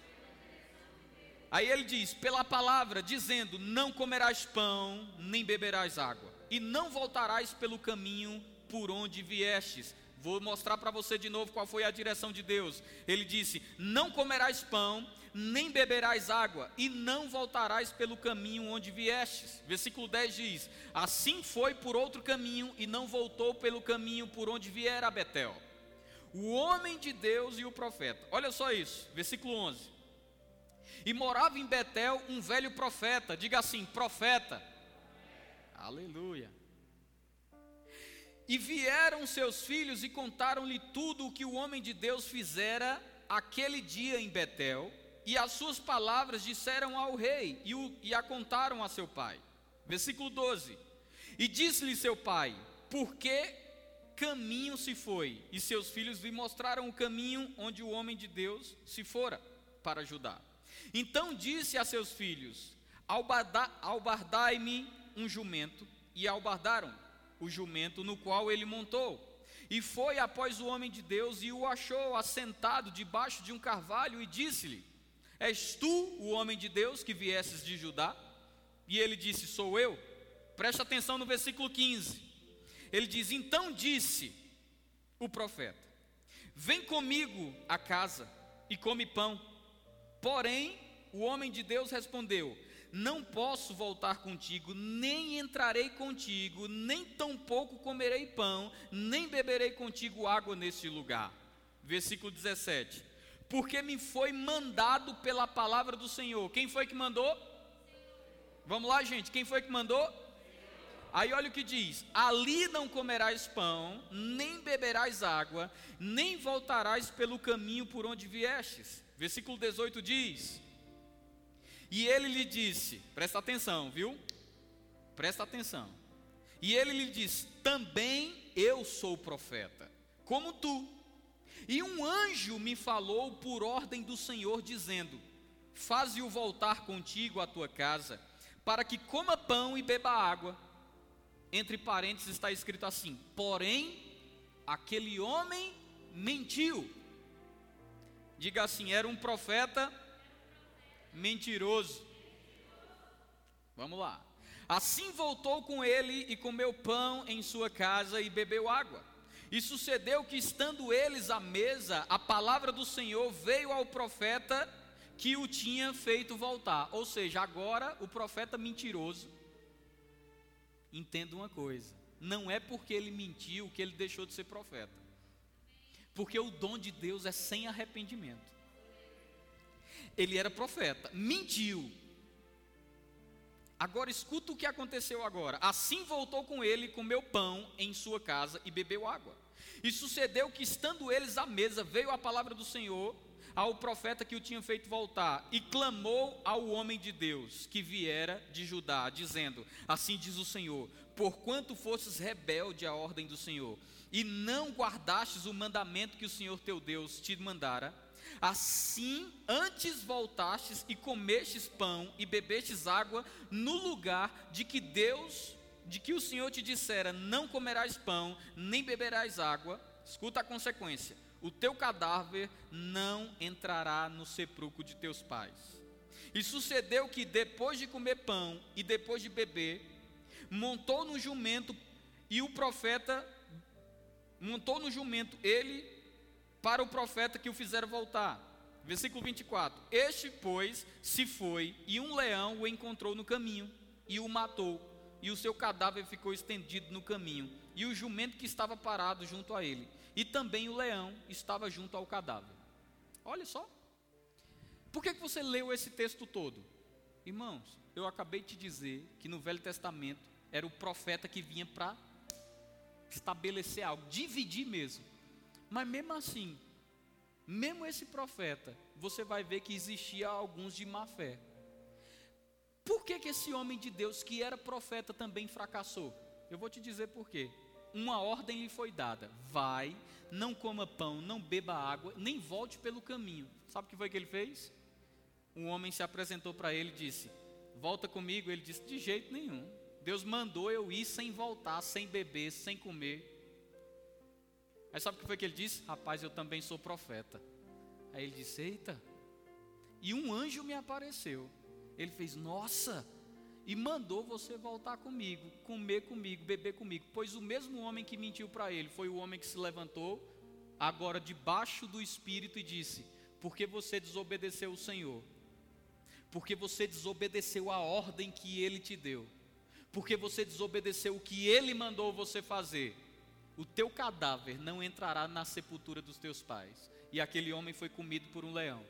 Speaker 1: Aí ele diz: Pela palavra, dizendo: Não comerás pão, nem beberás água, e não voltarás pelo caminho por onde viestes Vou mostrar para você de novo qual foi a direção de Deus. Ele disse: Não comerás pão, nem beberás água, e não voltarás pelo caminho onde viestes. Versículo 10 diz: Assim foi por outro caminho, e não voltou pelo caminho por onde viera Betel. O homem de Deus e o profeta. Olha só isso, versículo 11. E morava em Betel um velho profeta, diga assim: profeta. Aleluia. E vieram seus filhos e contaram-lhe tudo o que o homem de Deus fizera aquele dia em Betel, e as suas palavras disseram ao rei e, o, e a contaram a seu pai. Versículo 12: E disse-lhe seu pai: Por que caminho se foi, e seus filhos lhe mostraram o caminho onde o homem de Deus se fora para ajudar. Então disse a seus filhos: Albardai-me um jumento, e albardaram o jumento no qual ele montou. E foi após o homem de Deus e o achou assentado debaixo de um carvalho e disse-lhe: És tu o homem de Deus que viesses de Judá? E ele disse: Sou eu. Presta atenção no versículo 15. Ele diz: Então disse o profeta: Vem comigo à casa e come pão. Porém, o homem de Deus respondeu: Não posso voltar contigo, nem entrarei contigo, nem tampouco comerei pão, nem beberei contigo água neste lugar. Versículo 17: Porque me foi mandado pela palavra do Senhor. Quem foi que mandou? Vamos lá, gente, quem foi que mandou? Aí olha o que diz: Ali não comerás pão, nem beberás água, nem voltarás pelo caminho por onde viestes. Versículo 18 diz: E ele lhe disse: Presta atenção, viu? Presta atenção. E ele lhe disse: Também eu sou profeta, como tu. E um anjo me falou por ordem do Senhor, dizendo: Faze-o voltar contigo à tua casa, para que coma pão e beba água. Entre parênteses está escrito assim: Porém, aquele homem mentiu. Diga assim: era um profeta mentiroso. Vamos lá. Assim voltou com ele e comeu pão em sua casa e bebeu água. E sucedeu que, estando eles à mesa, a palavra do Senhor veio ao profeta que o tinha feito voltar. Ou seja, agora o profeta mentiroso. Entenda uma coisa: não é porque ele mentiu que ele deixou de ser profeta. Porque o dom de Deus é sem arrependimento. Ele era profeta, mentiu. Agora escuta o que aconteceu agora. Assim voltou com ele, comeu pão em sua casa e bebeu água. E sucedeu que, estando eles à mesa, veio a palavra do Senhor ao profeta que o tinha feito voltar, e clamou ao homem de Deus que viera de Judá, dizendo: Assim diz o Senhor: Porquanto fostes rebelde à ordem do Senhor, e não guardastes o mandamento que o Senhor teu Deus te mandara, assim antes voltastes e comestes pão e bebestes água no lugar de que Deus, de que o Senhor te dissera: não comerás pão, nem beberás água. Escuta a consequência: o teu cadáver não entrará no sepulcro de teus pais. E sucedeu que depois de comer pão e depois de beber, montou no jumento e o profeta montou no jumento ele para o profeta que o fizeram voltar. Versículo 24: Este, pois, se foi, e um leão o encontrou no caminho, e o matou, e o seu cadáver ficou estendido no caminho, e o jumento que estava parado junto a ele, e também o leão estava junto ao cadáver. Olha só. Por que, que você leu esse texto todo? Irmãos, eu acabei de dizer que no Velho Testamento era o profeta que vinha para estabelecer algo, dividir mesmo. Mas mesmo assim, mesmo esse profeta, você vai ver que existia alguns de má fé. Por que, que esse homem de Deus, que era profeta, também fracassou? Eu vou te dizer por quê. Uma ordem lhe foi dada: vai, não coma pão, não beba água, nem volte pelo caminho. Sabe o que foi que ele fez? Um homem se apresentou para ele e disse: Volta comigo. Ele disse: De jeito nenhum. Deus mandou eu ir sem voltar, sem beber, sem comer. Aí sabe o que foi que ele disse? Rapaz, eu também sou profeta. Aí ele disse: Eita. E um anjo me apareceu. Ele fez: Nossa. E mandou você voltar comigo, comer comigo, beber comigo. Pois o mesmo homem que mentiu para ele foi o homem que se levantou, agora debaixo do espírito, e disse: Porque você desobedeceu o Senhor. Porque você desobedeceu a ordem que ele te deu porque você desobedeceu o que ele mandou você fazer, o teu cadáver não entrará na sepultura dos teus pais. E aquele homem foi comido por um leão.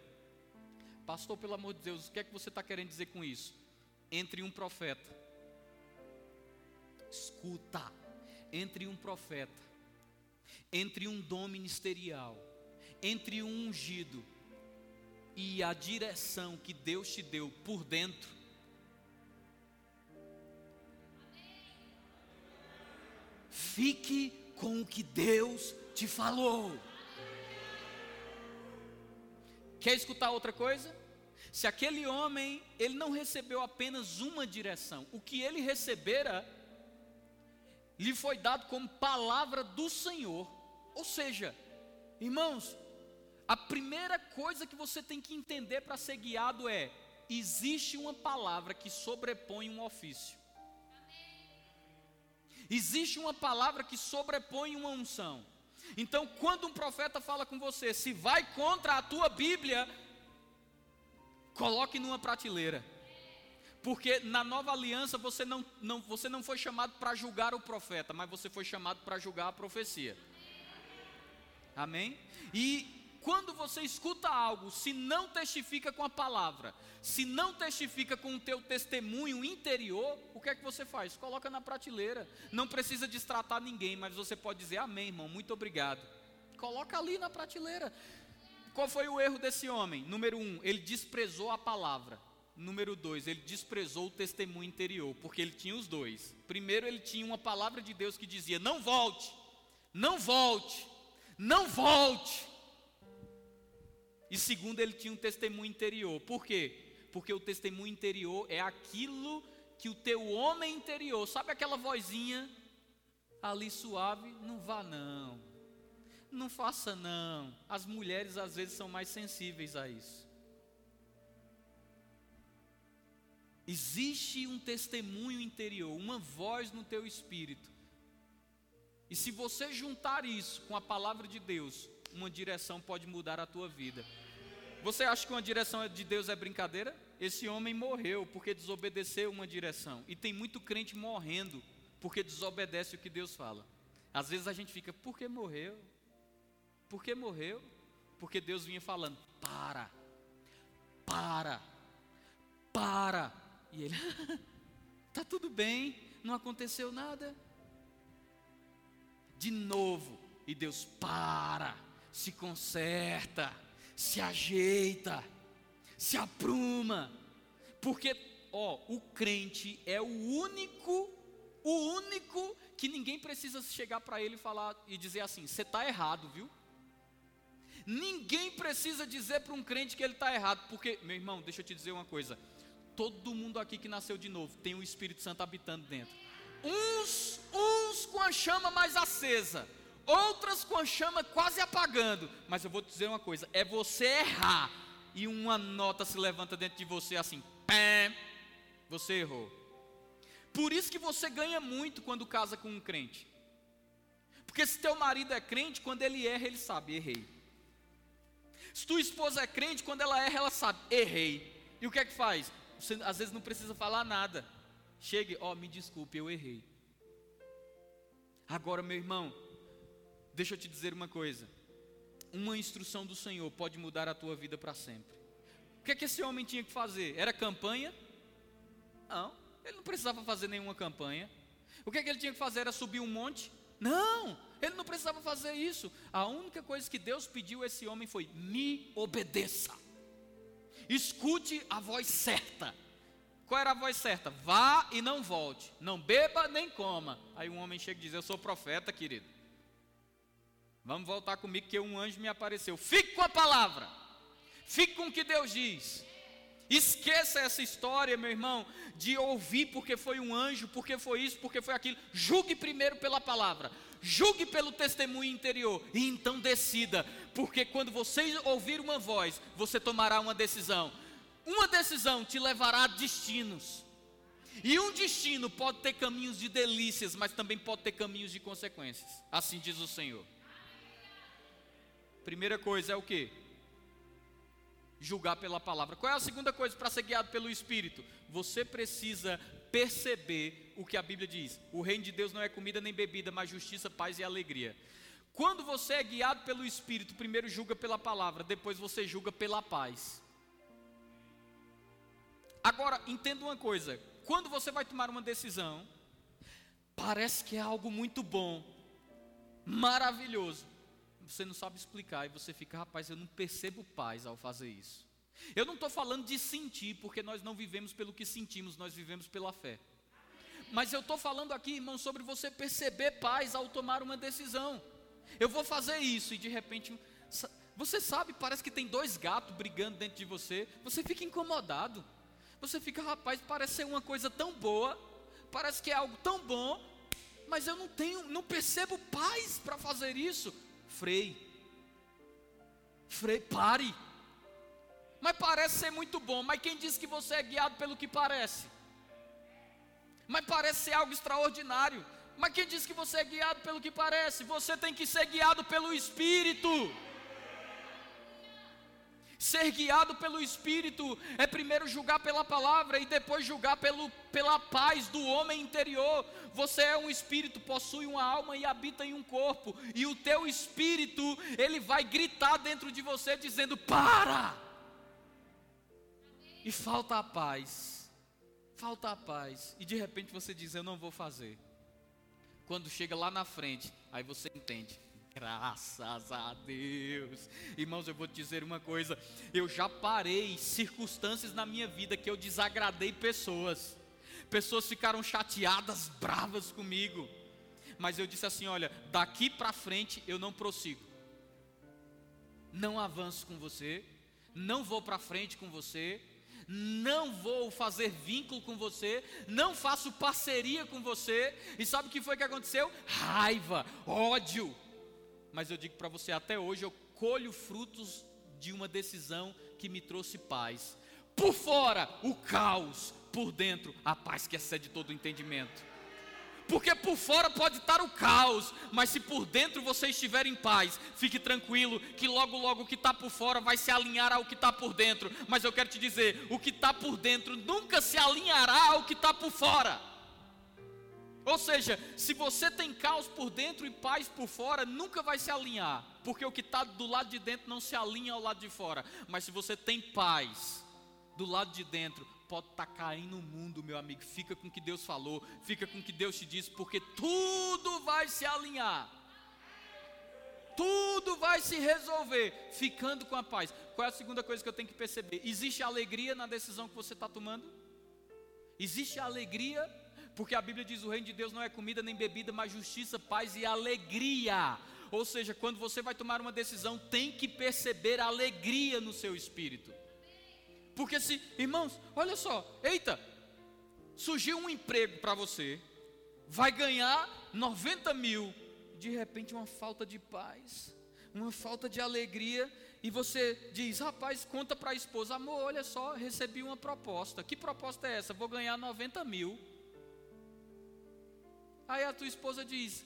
Speaker 1: Pastor, pelo amor de Deus, o que é que você está querendo dizer com isso? Entre um profeta, escuta, entre um profeta, entre um dom ministerial, entre um ungido e a direção que Deus te deu por dentro, Fique com o que Deus te falou. Quer escutar outra coisa? Se aquele homem, ele não recebeu apenas uma direção, o que ele recebera lhe foi dado como palavra do Senhor. Ou seja, irmãos, a primeira coisa que você tem que entender para ser guiado é: existe uma palavra que sobrepõe um ofício. Existe uma palavra que sobrepõe uma unção. Então, quando um profeta fala com você, se vai contra a tua Bíblia, coloque numa prateleira. Porque na nova aliança você não, não, você não foi chamado para julgar o profeta, mas você foi chamado para julgar a profecia. Amém? E quando você escuta algo, se não testifica com a palavra, se não testifica com o teu testemunho interior, o que é que você faz? Coloca na prateleira. Não precisa destratar ninguém, mas você pode dizer amém, irmão, muito obrigado. Coloca ali na prateleira. Qual foi o erro desse homem? Número um, ele desprezou a palavra. Número dois, ele desprezou o testemunho interior, porque ele tinha os dois. Primeiro, ele tinha uma palavra de Deus que dizia: não volte, não volte, não volte. E segundo, ele tinha um testemunho interior. Por quê? Porque o testemunho interior é aquilo que o teu homem interior, sabe aquela vozinha ali suave? Não vá não. Não faça não. As mulheres às vezes são mais sensíveis a isso. Existe um testemunho interior, uma voz no teu espírito. E se você juntar isso com a palavra de Deus, uma direção pode mudar a tua vida. Você acha que uma direção de Deus é brincadeira? Esse homem morreu porque desobedeceu uma direção. E tem muito crente morrendo porque desobedece o que Deus fala. Às vezes a gente fica, por que morreu? Por que morreu? Porque Deus vinha falando, para, para, para. E ele, tá tudo bem, não aconteceu nada. De novo, e Deus para se conserta, se ajeita, se apruma, porque, ó, o crente é o único, o único que ninguém precisa chegar para ele falar e dizer assim: você está errado, viu? Ninguém precisa dizer para um crente que ele está errado, porque, meu irmão, deixa eu te dizer uma coisa: todo mundo aqui que nasceu de novo tem o Espírito Santo habitando dentro. Uns, uns com a chama mais acesa, outras com a chama quase apagando. Mas eu vou te dizer uma coisa: é você errar e uma nota se levanta dentro de você assim, pé, você errou. Por isso que você ganha muito quando casa com um crente. Porque se teu marido é crente, quando ele erra, ele sabe, errei. Se tua esposa é crente, quando ela erra, ela sabe, errei. E o que é que faz? Você às vezes não precisa falar nada. Chegue, ó, oh, me desculpe, eu errei. Agora, meu irmão, Deixa eu te dizer uma coisa: uma instrução do Senhor pode mudar a tua vida para sempre. O que é que esse homem tinha que fazer? Era campanha? Não, ele não precisava fazer nenhuma campanha. O que é que ele tinha que fazer? Era subir um monte? Não, ele não precisava fazer isso. A única coisa que Deus pediu a esse homem foi: me obedeça. Escute a voz certa. Qual era a voz certa? Vá e não volte. Não beba nem coma. Aí um homem chega e diz: Eu sou profeta, querido. Vamos voltar comigo que um anjo me apareceu. Fique com a palavra. Fique com o que Deus diz. Esqueça essa história, meu irmão, de ouvir porque foi um anjo, porque foi isso, porque foi aquilo. Julgue primeiro pela palavra. Julgue pelo testemunho interior e então decida, porque quando você ouvir uma voz, você tomará uma decisão. Uma decisão te levará a destinos. E um destino pode ter caminhos de delícias, mas também pode ter caminhos de consequências. Assim diz o Senhor. Primeira coisa é o que? Julgar pela palavra. Qual é a segunda coisa para ser guiado pelo Espírito? Você precisa perceber o que a Bíblia diz. O reino de Deus não é comida nem bebida, mas justiça, paz e alegria. Quando você é guiado pelo Espírito, primeiro julga pela palavra, depois você julga pela paz. Agora, entenda uma coisa: quando você vai tomar uma decisão, parece que é algo muito bom, maravilhoso você não sabe explicar e você fica, rapaz, eu não percebo paz ao fazer isso. Eu não estou falando de sentir, porque nós não vivemos pelo que sentimos, nós vivemos pela fé. Mas eu estou falando aqui, irmão, sobre você perceber paz ao tomar uma decisão. Eu vou fazer isso e de repente, você sabe, parece que tem dois gatos brigando dentro de você. Você fica incomodado. Você fica, rapaz, parece ser uma coisa tão boa, parece que é algo tão bom, mas eu não tenho, não percebo paz para fazer isso. Freie. Freie, pare. Mas parece ser muito bom, mas quem diz que você é guiado pelo que parece? Mas parece ser algo extraordinário. Mas quem diz que você é guiado pelo que parece? Você tem que ser guiado pelo Espírito. Ser guiado pelo Espírito é primeiro julgar pela palavra e depois julgar pelo, pela paz do homem interior. Você é um espírito, possui uma alma e habita em um corpo, e o teu espírito, ele vai gritar dentro de você dizendo: "Para!" E falta a paz. Falta a paz. E de repente você diz: "Eu não vou fazer." Quando chega lá na frente, aí você entende. Graças a Deus. Irmãos, eu vou te dizer uma coisa. Eu já parei circunstâncias na minha vida que eu desagradei pessoas. Pessoas ficaram chateadas, bravas comigo. Mas eu disse assim: olha, daqui para frente eu não prossigo. Não avanço com você. Não vou para frente com você não vou fazer vínculo com você, não faço parceria com você. E sabe o que foi que aconteceu? Raiva, ódio. Mas eu digo para você, até hoje eu colho frutos de uma decisão que me trouxe paz. Por fora, o caos, por dentro, a paz que excede todo o entendimento. Porque por fora pode estar o caos, mas se por dentro você estiver em paz, fique tranquilo que logo, logo o que está por fora vai se alinhar ao que está por dentro. Mas eu quero te dizer: o que está por dentro nunca se alinhará ao que está por fora. Ou seja, se você tem caos por dentro e paz por fora, nunca vai se alinhar, porque o que está do lado de dentro não se alinha ao lado de fora. Mas se você tem paz do lado de dentro, pode estar tá caindo o mundo, meu amigo. Fica com o que Deus falou, fica com o que Deus te disse, porque tudo vai se alinhar. Tudo vai se resolver ficando com a paz. Qual é a segunda coisa que eu tenho que perceber? Existe alegria na decisão que você está tomando? Existe alegria, porque a Bíblia diz: o reino de Deus não é comida nem bebida, mas justiça, paz e alegria. Ou seja, quando você vai tomar uma decisão, tem que perceber alegria no seu espírito. Porque se, irmãos, olha só, eita, surgiu um emprego para você, vai ganhar 90 mil, de repente uma falta de paz, uma falta de alegria, e você diz, rapaz, conta para a esposa, amor, olha só, recebi uma proposta. Que proposta é essa? Vou ganhar 90 mil. Aí a tua esposa diz,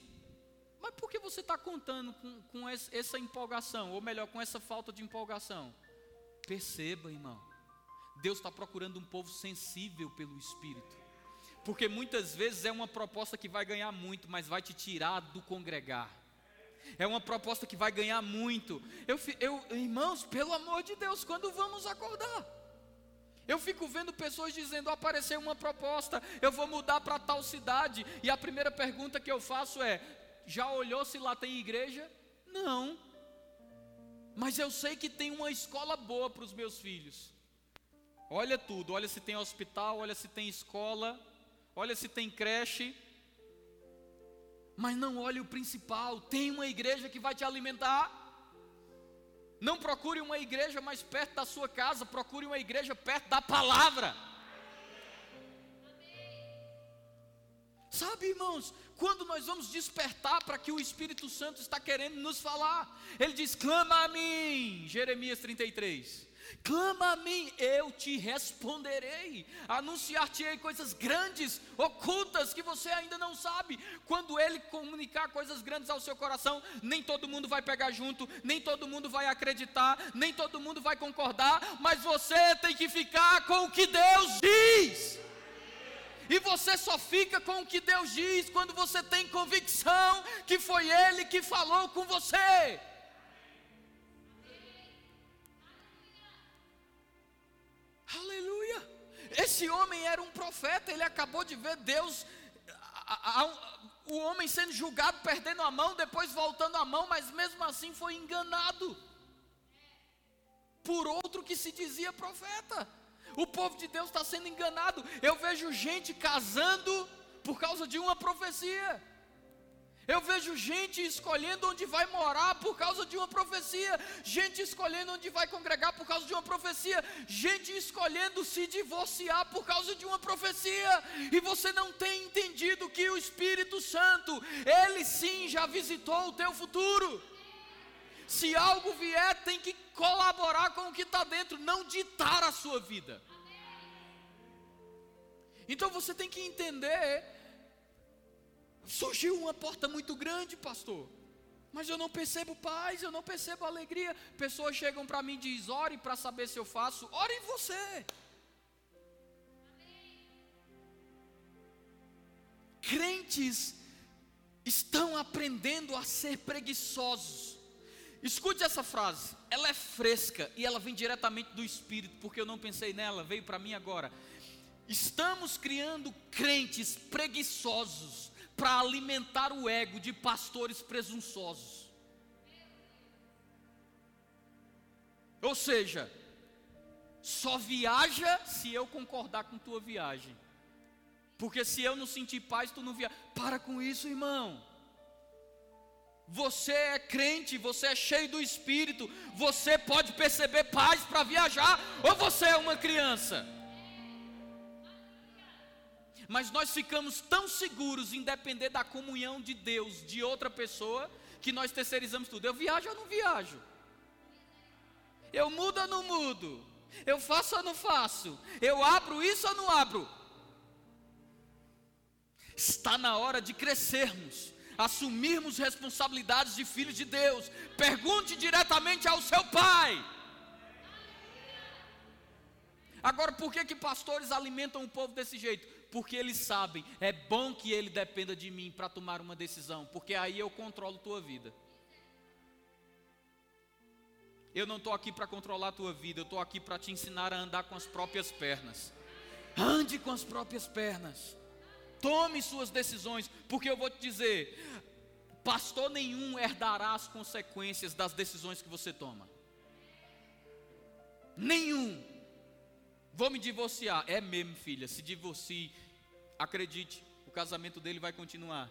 Speaker 1: mas por que você está contando com, com essa empolgação? Ou melhor, com essa falta de empolgação? Perceba, irmão. Deus está procurando um povo sensível pelo Espírito. Porque muitas vezes é uma proposta que vai ganhar muito, mas vai te tirar do congregar. É uma proposta que vai ganhar muito. Eu, eu, irmãos, pelo amor de Deus, quando vamos acordar? Eu fico vendo pessoas dizendo: apareceu uma proposta, eu vou mudar para tal cidade. E a primeira pergunta que eu faço é: já olhou se lá tem igreja? Não. Mas eu sei que tem uma escola boa para os meus filhos. Olha tudo, olha se tem hospital, olha se tem escola, olha se tem creche. Mas não olhe o principal, tem uma igreja que vai te alimentar. Não procure uma igreja mais perto da sua casa, procure uma igreja perto da palavra. Sabe, irmãos, quando nós vamos despertar para que o Espírito Santo está querendo nos falar, ele diz: clama a mim, Jeremias 33. Clama a mim, eu te responderei. Anunciar-te-ei coisas grandes, ocultas, que você ainda não sabe. Quando ele comunicar coisas grandes ao seu coração, nem todo mundo vai pegar junto, nem todo mundo vai acreditar, nem todo mundo vai concordar, mas você tem que ficar com o que Deus diz. E você só fica com o que Deus diz quando você tem convicção que foi Ele que falou com você. Aleluia! Esse homem era um profeta, ele acabou de ver Deus, a, a, o homem sendo julgado, perdendo a mão, depois voltando a mão, mas mesmo assim foi enganado por outro que se dizia profeta. O povo de Deus está sendo enganado. Eu vejo gente casando por causa de uma profecia. Eu vejo gente escolhendo onde vai morar por causa de uma profecia, gente escolhendo onde vai congregar por causa de uma profecia, gente escolhendo se divorciar por causa de uma profecia, e você não tem entendido que o Espírito Santo, ele sim já visitou o teu futuro. Se algo vier, tem que colaborar com o que está dentro, não ditar a sua vida. Então você tem que entender Surgiu uma porta muito grande, pastor. Mas eu não percebo paz, eu não percebo alegria. Pessoas chegam para mim e dizem: ore para saber se eu faço. Ore você. Crentes estão aprendendo a ser preguiçosos. Escute essa frase, ela é fresca e ela vem diretamente do Espírito, porque eu não pensei nela, veio para mim agora. Estamos criando crentes preguiçosos, para alimentar o ego de pastores presunçosos. Ou seja, só viaja se eu concordar com tua viagem. Porque se eu não sentir paz, tu não viaja. Para com isso, irmão. Você é crente, você é cheio do Espírito, você pode perceber paz para viajar, ou você é uma criança? Mas nós ficamos tão seguros em depender da comunhão de Deus, de outra pessoa, que nós terceirizamos tudo. Eu viajo ou não viajo? Eu mudo ou não mudo? Eu faço ou não faço? Eu abro isso ou não abro? Está na hora de crescermos, assumirmos responsabilidades de filhos de Deus. Pergunte diretamente ao seu pai. Agora, por que que pastores alimentam o povo desse jeito? Porque eles sabem, é bom que ele dependa de mim para tomar uma decisão, porque aí eu controlo tua vida. Eu não estou aqui para controlar a tua vida, eu estou aqui para te ensinar a andar com as próprias pernas. Ande com as próprias pernas. Tome suas decisões, porque eu vou te dizer: pastor nenhum herdará as consequências das decisões que você toma. Nenhum. Vou me divorciar. É mesmo, filha. Se divorcie, acredite, o casamento dele vai continuar.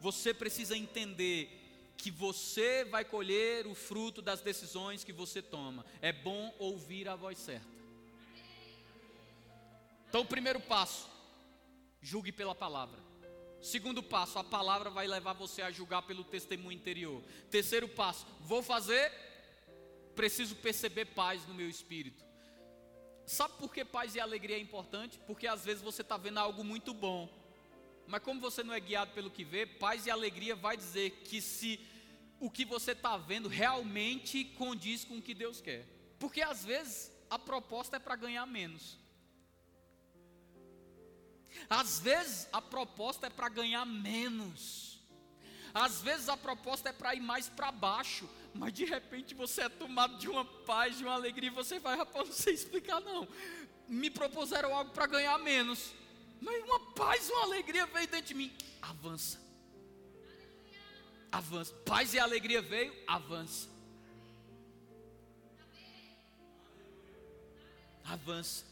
Speaker 1: Você precisa entender que você vai colher o fruto das decisões que você toma. É bom ouvir a voz certa. Então, primeiro passo, julgue pela palavra. Segundo passo, a palavra vai levar você a julgar pelo testemunho interior. Terceiro passo, vou fazer preciso perceber paz no meu espírito. Sabe por que paz e alegria é importante? Porque às vezes você está vendo algo muito bom, mas como você não é guiado pelo que vê, paz e alegria vai dizer que se o que você está vendo realmente condiz com o que Deus quer. Porque às vezes a proposta é para ganhar menos. Às vezes a proposta é para ganhar menos. Às vezes a proposta é para ir mais para baixo mas de repente você é tomado de uma paz, de uma alegria, e você vai, rapaz, não sei explicar não. Me propuseram algo para ganhar menos, mas uma paz, uma alegria veio dentro de mim. Avança. Avança. Paz e alegria veio, avança. Avança.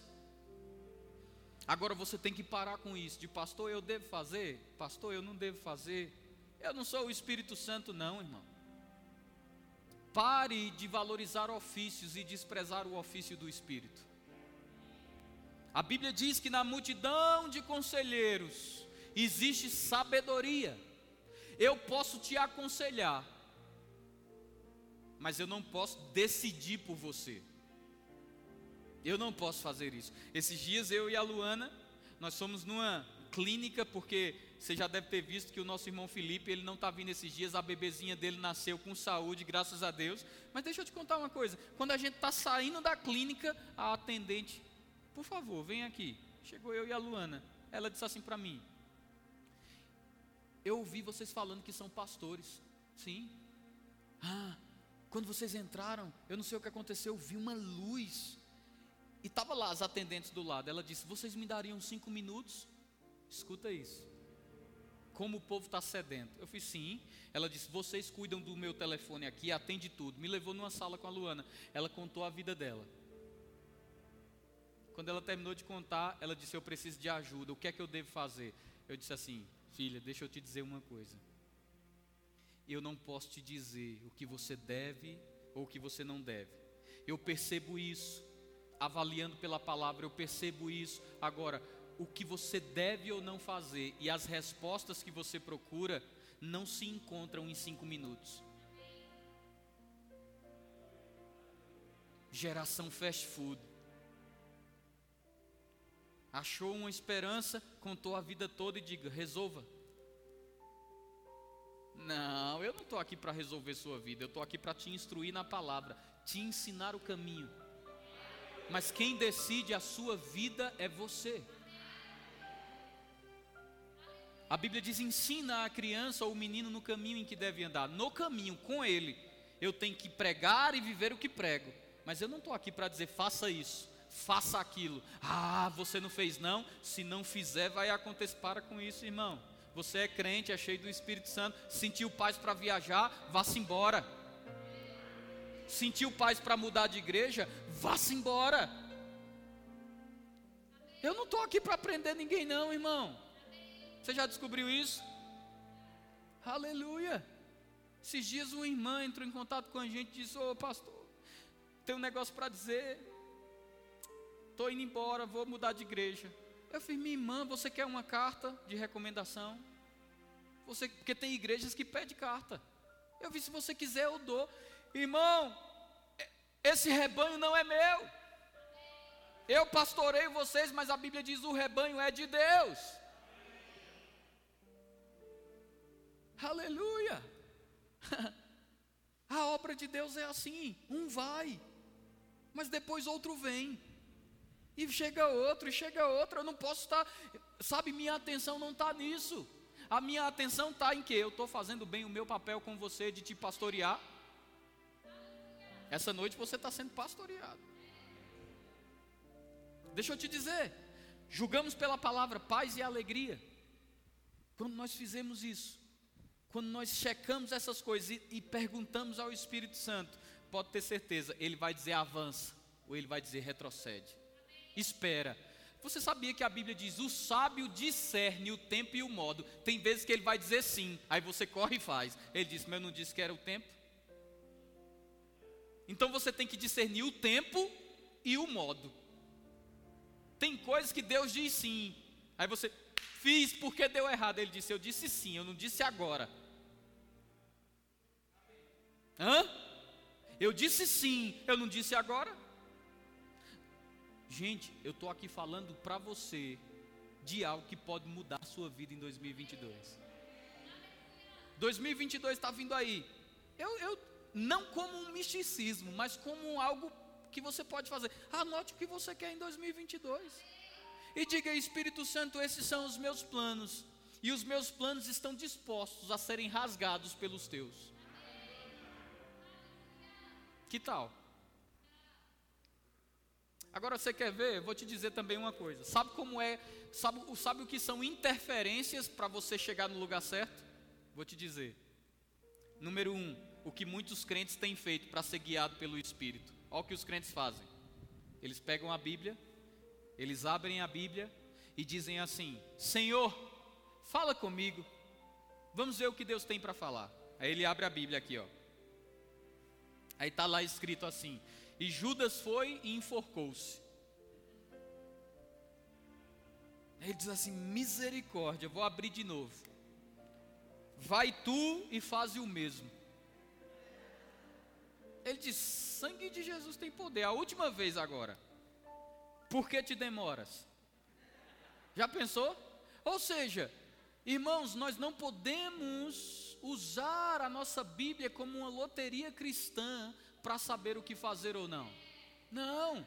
Speaker 1: Agora você tem que parar com isso, de pastor, eu devo fazer, pastor, eu não devo fazer. Eu não sou o Espírito Santo, não, irmão. Pare de valorizar ofícios e desprezar o ofício do Espírito. A Bíblia diz que na multidão de conselheiros existe sabedoria. Eu posso te aconselhar, mas eu não posso decidir por você. Eu não posso fazer isso. Esses dias eu e a Luana, nós fomos numa clínica porque você já deve ter visto que o nosso irmão Felipe, ele não está vindo esses dias, a bebezinha dele nasceu com saúde, graças a Deus. Mas deixa eu te contar uma coisa: quando a gente está saindo da clínica, a atendente, por favor, vem aqui. Chegou eu e a Luana. Ela disse assim para mim: Eu ouvi vocês falando que são pastores. Sim. Ah, quando vocês entraram, eu não sei o que aconteceu, eu vi uma luz. E estava lá as atendentes do lado. Ela disse: Vocês me dariam cinco minutos? Escuta isso como o povo está sedento. Eu fiz sim. Ela disse: Vocês cuidam do meu telefone aqui, atende tudo. Me levou numa sala com a Luana. Ela contou a vida dela. Quando ela terminou de contar, ela disse: Eu preciso de ajuda, o que é que eu devo fazer? Eu disse assim: Filha, deixa eu te dizer uma coisa. Eu não posso te dizer o que você deve ou o que você não deve. Eu percebo isso, avaliando pela palavra, eu percebo isso. Agora, o que você deve ou não fazer e as respostas que você procura não se encontram em cinco minutos. Geração fast food. Achou uma esperança, contou a vida toda e diga: resolva. Não, eu não estou aqui para resolver sua vida, eu estou aqui para te instruir na palavra, te ensinar o caminho. Mas quem decide a sua vida é você. A Bíblia diz: ensina a criança ou o menino no caminho em que deve andar. No caminho, com ele, eu tenho que pregar e viver o que prego. Mas eu não estou aqui para dizer faça isso, faça aquilo. Ah, você não fez não? Se não fizer, vai acontecer. Para com isso, irmão. Você é crente, é cheio do Espírito Santo, sentiu paz para viajar, vá-se embora. Sentiu paz para mudar de igreja, vá-se embora. Eu não estou aqui para prender ninguém, não, irmão. Você já descobriu isso? Aleluia. Esses dias uma irmã entrou em contato com a gente e disse: Ô pastor, tem um negócio para dizer. Estou indo embora, vou mudar de igreja. Eu fiz, minha irmã, você quer uma carta de recomendação? Você, porque tem igrejas que pedem carta. Eu vi, se você quiser, eu dou. Irmão, esse rebanho não é meu. Eu pastoreio vocês, mas a Bíblia diz: o rebanho é de Deus. Aleluia. A obra de Deus é assim: um vai, mas depois outro vem. E chega outro, e chega outro. Eu não posso estar, sabe, minha atenção não está nisso. A minha atenção está em que? Eu estou fazendo bem o meu papel com você de te pastorear. Essa noite você está sendo pastoreado. Deixa eu te dizer, julgamos pela palavra paz e alegria. Quando nós fizemos isso, quando nós checamos essas coisas e, e perguntamos ao Espírito Santo, pode ter certeza, ele vai dizer avança, ou ele vai dizer retrocede. Espera. Você sabia que a Bíblia diz: o sábio discerne o tempo e o modo. Tem vezes que ele vai dizer sim, aí você corre e faz. Ele disse: Mas eu não disse que era o tempo. Então você tem que discernir o tempo e o modo. Tem coisas que Deus diz sim, aí você fiz porque deu errado. Ele disse: Eu disse sim, eu não disse agora. Hã? Eu disse sim, eu não disse agora. Gente, eu estou aqui falando para você de algo que pode mudar a sua vida em 2022. 2022 está vindo aí. Eu, eu, não como um misticismo, mas como algo que você pode fazer. Anote o que você quer em 2022. E diga, Espírito Santo, esses são os meus planos. E os meus planos estão dispostos a serem rasgados pelos teus. Que tal? Agora você quer ver? Vou te dizer também uma coisa. Sabe como é? Sabe, sabe o que são interferências para você chegar no lugar certo? Vou te dizer. Número um, o que muitos crentes têm feito para ser guiado pelo Espírito. Olha o que os crentes fazem. Eles pegam a Bíblia, eles abrem a Bíblia e dizem assim: Senhor, fala comigo. Vamos ver o que Deus tem para falar. Aí ele abre a Bíblia aqui, ó. Aí está lá escrito assim: E Judas foi e enforcou-se. Ele diz assim: Misericórdia, vou abrir de novo. Vai tu e faz o mesmo. Ele diz: Sangue de Jesus tem poder. A última vez agora. Por que te demoras? Já pensou? Ou seja, irmãos, nós não podemos usar a nossa Bíblia como uma loteria cristã para saber o que fazer ou não. Não.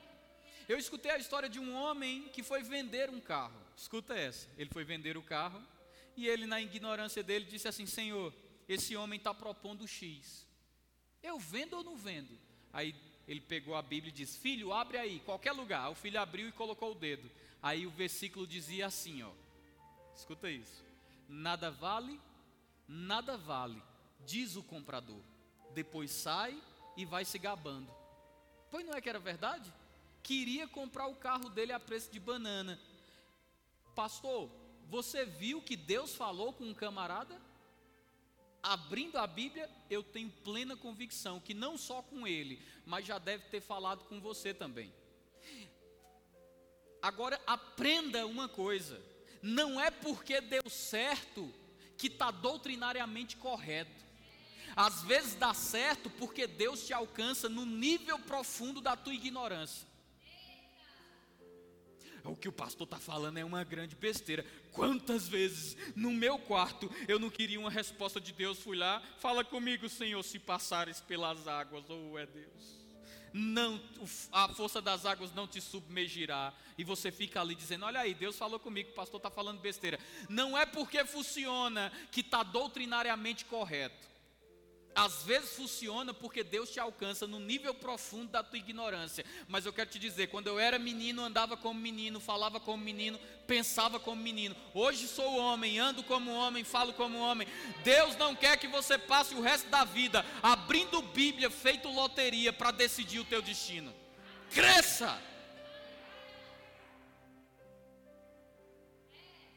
Speaker 1: Eu escutei a história de um homem que foi vender um carro. Escuta essa. Ele foi vender o carro e ele, na ignorância dele, disse assim: Senhor, esse homem está propondo X. Eu vendo ou não vendo? Aí ele pegou a Bíblia e disse: Filho, abre aí, qualquer lugar. O filho abriu e colocou o dedo. Aí o versículo dizia assim: ó, escuta isso. Nada vale nada vale, diz o comprador. Depois sai e vai se gabando. Pois não é que era verdade? queria comprar o carro dele a preço de banana. Pastor, você viu que Deus falou com um camarada? Abrindo a Bíblia, eu tenho plena convicção que não só com ele, mas já deve ter falado com você também. Agora aprenda uma coisa: não é porque deu certo que está doutrinariamente correto. Às vezes dá certo porque Deus te alcança no nível profundo da tua ignorância. O que o pastor está falando é uma grande besteira. Quantas vezes no meu quarto eu não queria uma resposta de Deus, fui lá, fala comigo, Senhor, se passares pelas águas, ou oh, é Deus. Não, a força das águas não te submergirá. E você fica ali dizendo: Olha aí, Deus falou comigo, o pastor está falando besteira. Não é porque funciona que está doutrinariamente correto. Às vezes funciona porque Deus te alcança no nível profundo da tua ignorância. Mas eu quero te dizer, quando eu era menino, andava como menino, falava como menino, pensava como menino. Hoje sou homem, ando como homem, falo como homem. Deus não quer que você passe o resto da vida abrindo Bíblia, feito loteria para decidir o teu destino. Cresça!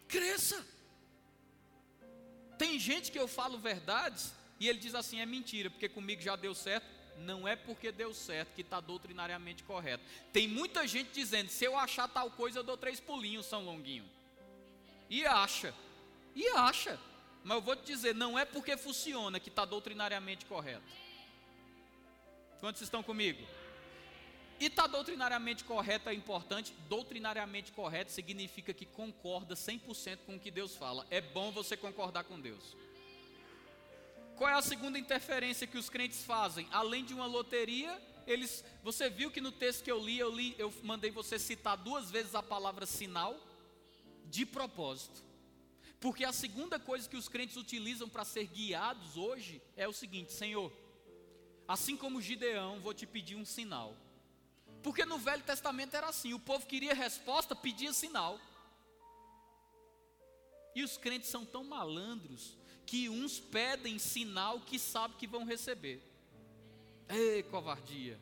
Speaker 1: Cresça! Tem gente que eu falo verdades e ele diz assim: é mentira, porque comigo já deu certo. Não é porque deu certo que está doutrinariamente correto. Tem muita gente dizendo: se eu achar tal coisa, eu dou três pulinhos, São Longuinho. E acha, e acha. Mas eu vou te dizer: não é porque funciona que está doutrinariamente correto. Quantos estão comigo? E está doutrinariamente correto é importante. Doutrinariamente correto significa que concorda 100% com o que Deus fala. É bom você concordar com Deus. Qual é a segunda interferência que os crentes fazem? Além de uma loteria, eles, você viu que no texto que eu li, eu li, eu mandei você citar duas vezes a palavra sinal de propósito. Porque a segunda coisa que os crentes utilizam para ser guiados hoje é o seguinte: Senhor, assim como Gideão, vou te pedir um sinal. Porque no Velho Testamento era assim: o povo queria resposta, pedia sinal. E os crentes são tão malandros que uns pedem sinal que sabem que vão receber. Ei, covardia.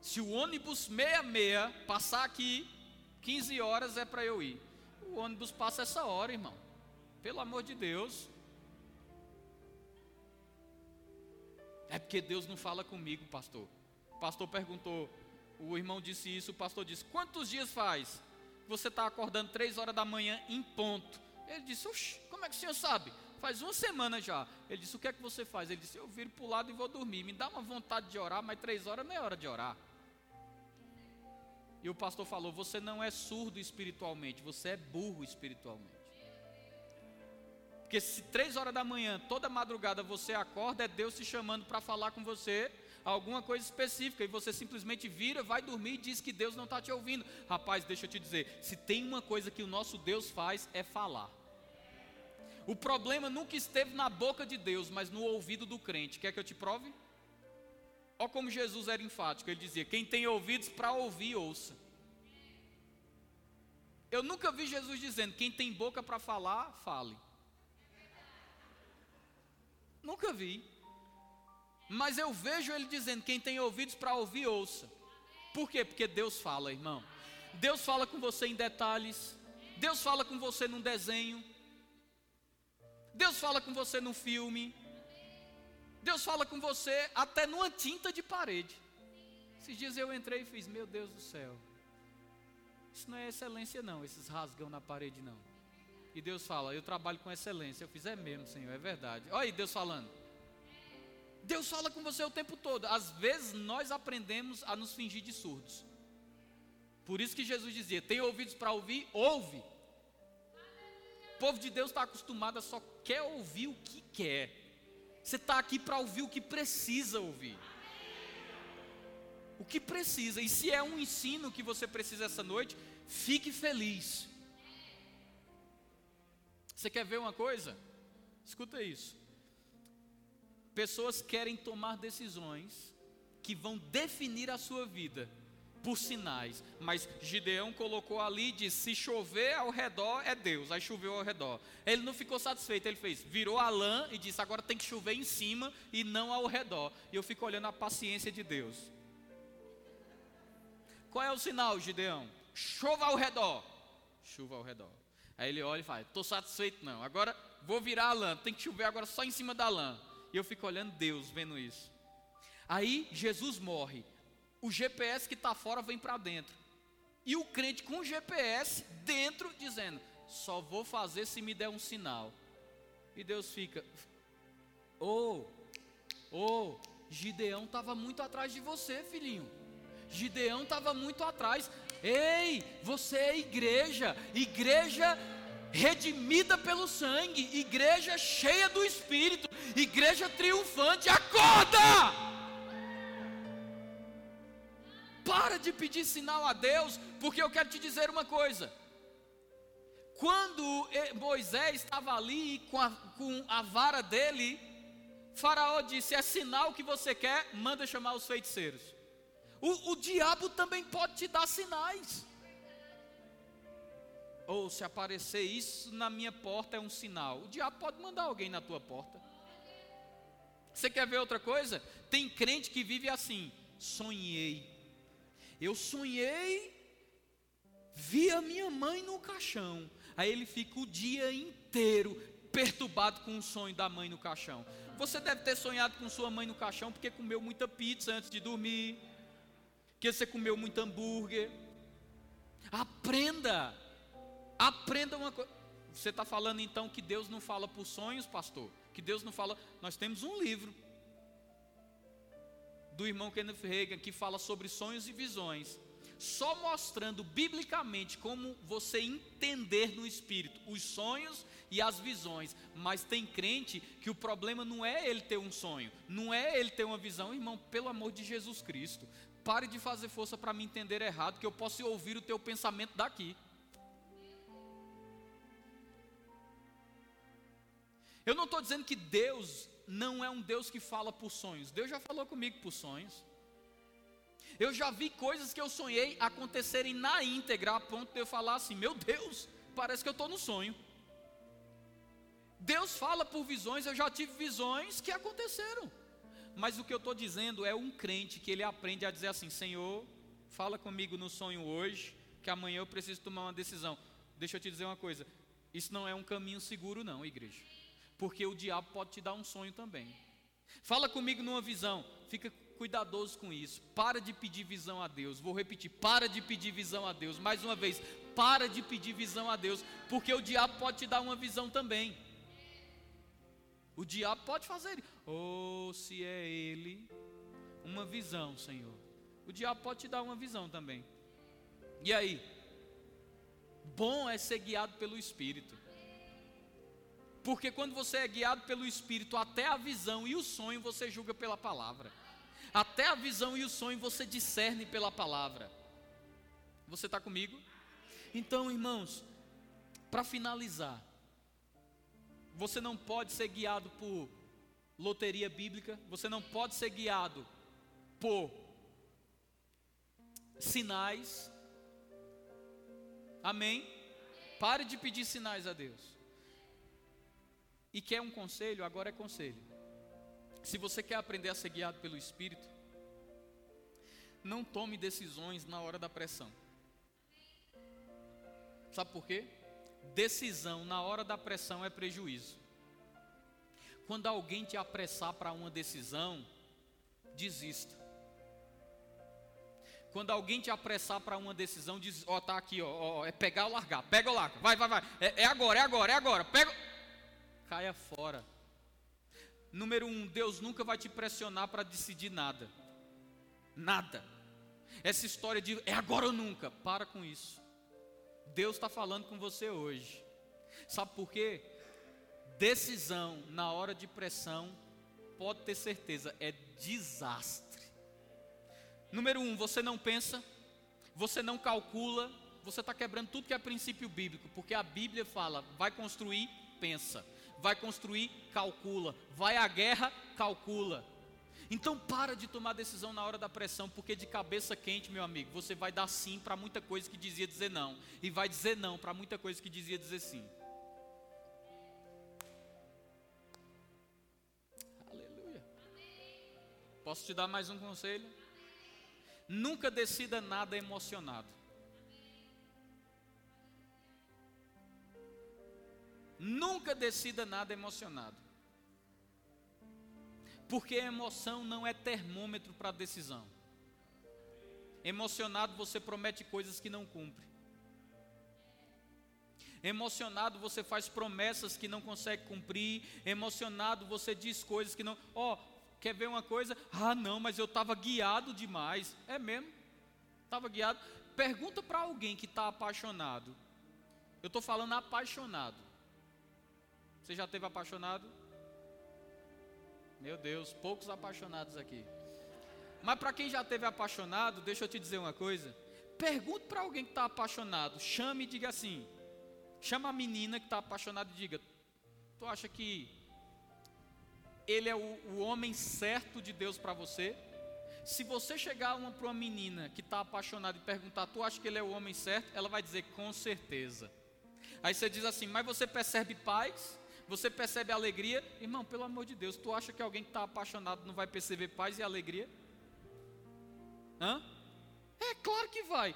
Speaker 1: Se o ônibus 66 passar aqui, 15 horas é para eu ir. O ônibus passa essa hora, irmão. Pelo amor de Deus. É porque Deus não fala comigo, pastor. O pastor perguntou, o irmão disse isso, o pastor disse: Quantos dias faz? Você está acordando três horas da manhã em ponto. Ele disse: Oxi, como é que o senhor sabe? Faz uma semana já. Ele disse: O que é que você faz? Ele disse: Eu viro para o lado e vou dormir. Me dá uma vontade de orar, mas três horas não é hora de orar. E o pastor falou: Você não é surdo espiritualmente, você é burro espiritualmente. Porque se três horas da manhã, toda madrugada você acorda, é Deus te chamando para falar com você alguma coisa específica e você simplesmente vira, vai dormir e diz que Deus não está te ouvindo. Rapaz, deixa eu te dizer: se tem uma coisa que o nosso Deus faz é falar. O problema nunca esteve na boca de Deus, mas no ouvido do crente. Quer que eu te prove? Olha como Jesus era enfático. Ele dizia: Quem tem ouvidos para ouvir, ouça. Eu nunca vi Jesus dizendo: Quem tem boca para falar, fale. Nunca vi. Mas eu vejo ele dizendo: Quem tem ouvidos para ouvir, ouça. Por quê? Porque Deus fala, irmão. Deus fala com você em detalhes. Deus fala com você num desenho. Deus fala com você no filme. Deus fala com você até numa tinta de parede. Esses dias eu entrei e fiz, meu Deus do céu. Isso não é excelência não, esses rasgão na parede não. E Deus fala, eu trabalho com excelência. Eu fiz, é mesmo, Senhor, é verdade. Olha aí Deus falando. Deus fala com você o tempo todo. Às vezes nós aprendemos a nos fingir de surdos. Por isso que Jesus dizia: tem ouvidos para ouvir, ouve. O povo de Deus está acostumado a só quer ouvir o que quer. Você está aqui para ouvir o que precisa ouvir. O que precisa. E se é um ensino que você precisa essa noite, fique feliz. Você quer ver uma coisa? Escuta isso. Pessoas querem tomar decisões que vão definir a sua vida por sinais. Mas Gideão colocou ali e disse: se chover ao redor é Deus. Aí choveu ao redor. Ele não ficou satisfeito, ele fez, virou a lã e disse: agora tem que chover em cima e não ao redor. E eu fico olhando a paciência de Deus. Qual é o sinal, Gideão? Chova ao redor. Chuva ao redor. Aí ele olha e fala: Estou satisfeito não. Agora vou virar a lã. Tem que chover agora só em cima da lã. E eu fico olhando Deus, vendo isso. Aí Jesus morre. O GPS que está fora vem para dentro. E o crente com o GPS dentro, dizendo: Só vou fazer se me der um sinal. E Deus fica: Ô, oh, oh, Gideão estava muito atrás de você, filhinho. Gideão estava muito atrás. Ei, você é igreja, igreja redimida pelo sangue, igreja cheia do Espírito, igreja triunfante. Acorda! Para de pedir sinal a Deus, porque eu quero te dizer uma coisa. Quando Moisés estava ali com a, com a vara dele, Faraó disse: É sinal que você quer, manda chamar os feiticeiros. O, o diabo também pode te dar sinais. Ou se aparecer isso na minha porta é um sinal. O diabo pode mandar alguém na tua porta. Você quer ver outra coisa? Tem crente que vive assim: sonhei. Eu sonhei, vi a minha mãe no caixão. Aí ele fica o dia inteiro perturbado com o sonho da mãe no caixão. Você deve ter sonhado com sua mãe no caixão porque comeu muita pizza antes de dormir, que você comeu muito hambúrguer. Aprenda, aprenda uma coisa. Você está falando então que Deus não fala por sonhos, pastor? Que Deus não fala. Nós temos um livro do irmão Kenneth Reagan que fala sobre sonhos e visões só mostrando biblicamente como você entender no espírito os sonhos e as visões. Mas tem crente que o problema não é ele ter um sonho, não é ele ter uma visão, irmão, pelo amor de Jesus Cristo. Pare de fazer força para me entender errado, que eu posso ouvir o teu pensamento daqui. Eu não estou dizendo que Deus não é um Deus que fala por sonhos. Deus já falou comigo por sonhos. Eu já vi coisas que eu sonhei acontecerem na íntegra, a ponto de eu falar assim: meu Deus, parece que eu estou no sonho. Deus fala por visões, eu já tive visões que aconteceram. Mas o que eu estou dizendo é um crente que ele aprende a dizer assim: Senhor, fala comigo no sonho hoje, que amanhã eu preciso tomar uma decisão. Deixa eu te dizer uma coisa: isso não é um caminho seguro, não, igreja. Porque o diabo pode te dar um sonho também. Fala comigo numa visão, fica cuidadoso com isso. Para de pedir visão a Deus. Vou repetir: para de pedir visão a Deus. Mais uma vez, para de pedir visão a Deus, porque o diabo pode te dar uma visão também. O diabo pode fazer. Ou oh, se é ele, uma visão, Senhor. O diabo pode te dar uma visão também. E aí? Bom é ser guiado pelo Espírito. Porque quando você é guiado pelo Espírito, até a visão e o sonho você julga pela palavra. Até a visão e o sonho você discerne pela palavra. Você está comigo? Então, irmãos, para finalizar, você não pode ser guiado por loteria bíblica, você não pode ser guiado por sinais. Amém? Pare de pedir sinais a Deus. E quer um conselho? Agora é conselho. Se você quer aprender a ser guiado pelo Espírito, não tome decisões na hora da pressão. Sabe por quê? Decisão na hora da pressão é prejuízo. Quando alguém te apressar para uma decisão, desista. Quando alguém te apressar para uma decisão, diz, ó, oh, tá aqui, ó, é pegar ou largar, pega ou larga, vai, vai, vai, é, é agora, é agora, é agora, pega, caia fora. Número um, Deus nunca vai te pressionar para decidir nada. Nada. Essa história de é agora ou nunca, para com isso. Deus está falando com você hoje. Sabe por quê? Decisão na hora de pressão, pode ter certeza, é desastre. Número um, você não pensa, você não calcula, você está quebrando tudo que é princípio bíblico, porque a Bíblia fala: vai construir, pensa vai construir, calcula, vai à guerra, calcula. Então para de tomar decisão na hora da pressão, porque de cabeça quente, meu amigo, você vai dar sim para muita coisa que dizia dizer não, e vai dizer não para muita coisa que dizia dizer sim. Aleluia. Posso te dar mais um conselho? Nunca decida nada emocionado. Nunca decida nada emocionado. Porque emoção não é termômetro para decisão. Emocionado você promete coisas que não cumpre. Emocionado você faz promessas que não consegue cumprir. Emocionado você diz coisas que não. Ó, oh, quer ver uma coisa? Ah, não, mas eu estava guiado demais. É mesmo? Estava guiado. Pergunta para alguém que está apaixonado. Eu estou falando apaixonado. Você já teve apaixonado? Meu Deus, poucos apaixonados aqui. Mas para quem já teve apaixonado, deixa eu te dizer uma coisa. Pergunte para alguém que está apaixonado, chame e diga assim: chama a menina que está apaixonada e diga: Tu acha que ele é o, o homem certo de Deus para você? Se você chegar para uma menina que está apaixonada e perguntar: Tu acha que ele é o homem certo? Ela vai dizer: Com certeza. Aí você diz assim: Mas você percebe paz? Você percebe alegria? Irmão, pelo amor de Deus, tu acha que alguém que está apaixonado não vai perceber paz e alegria? Hã? É claro que vai.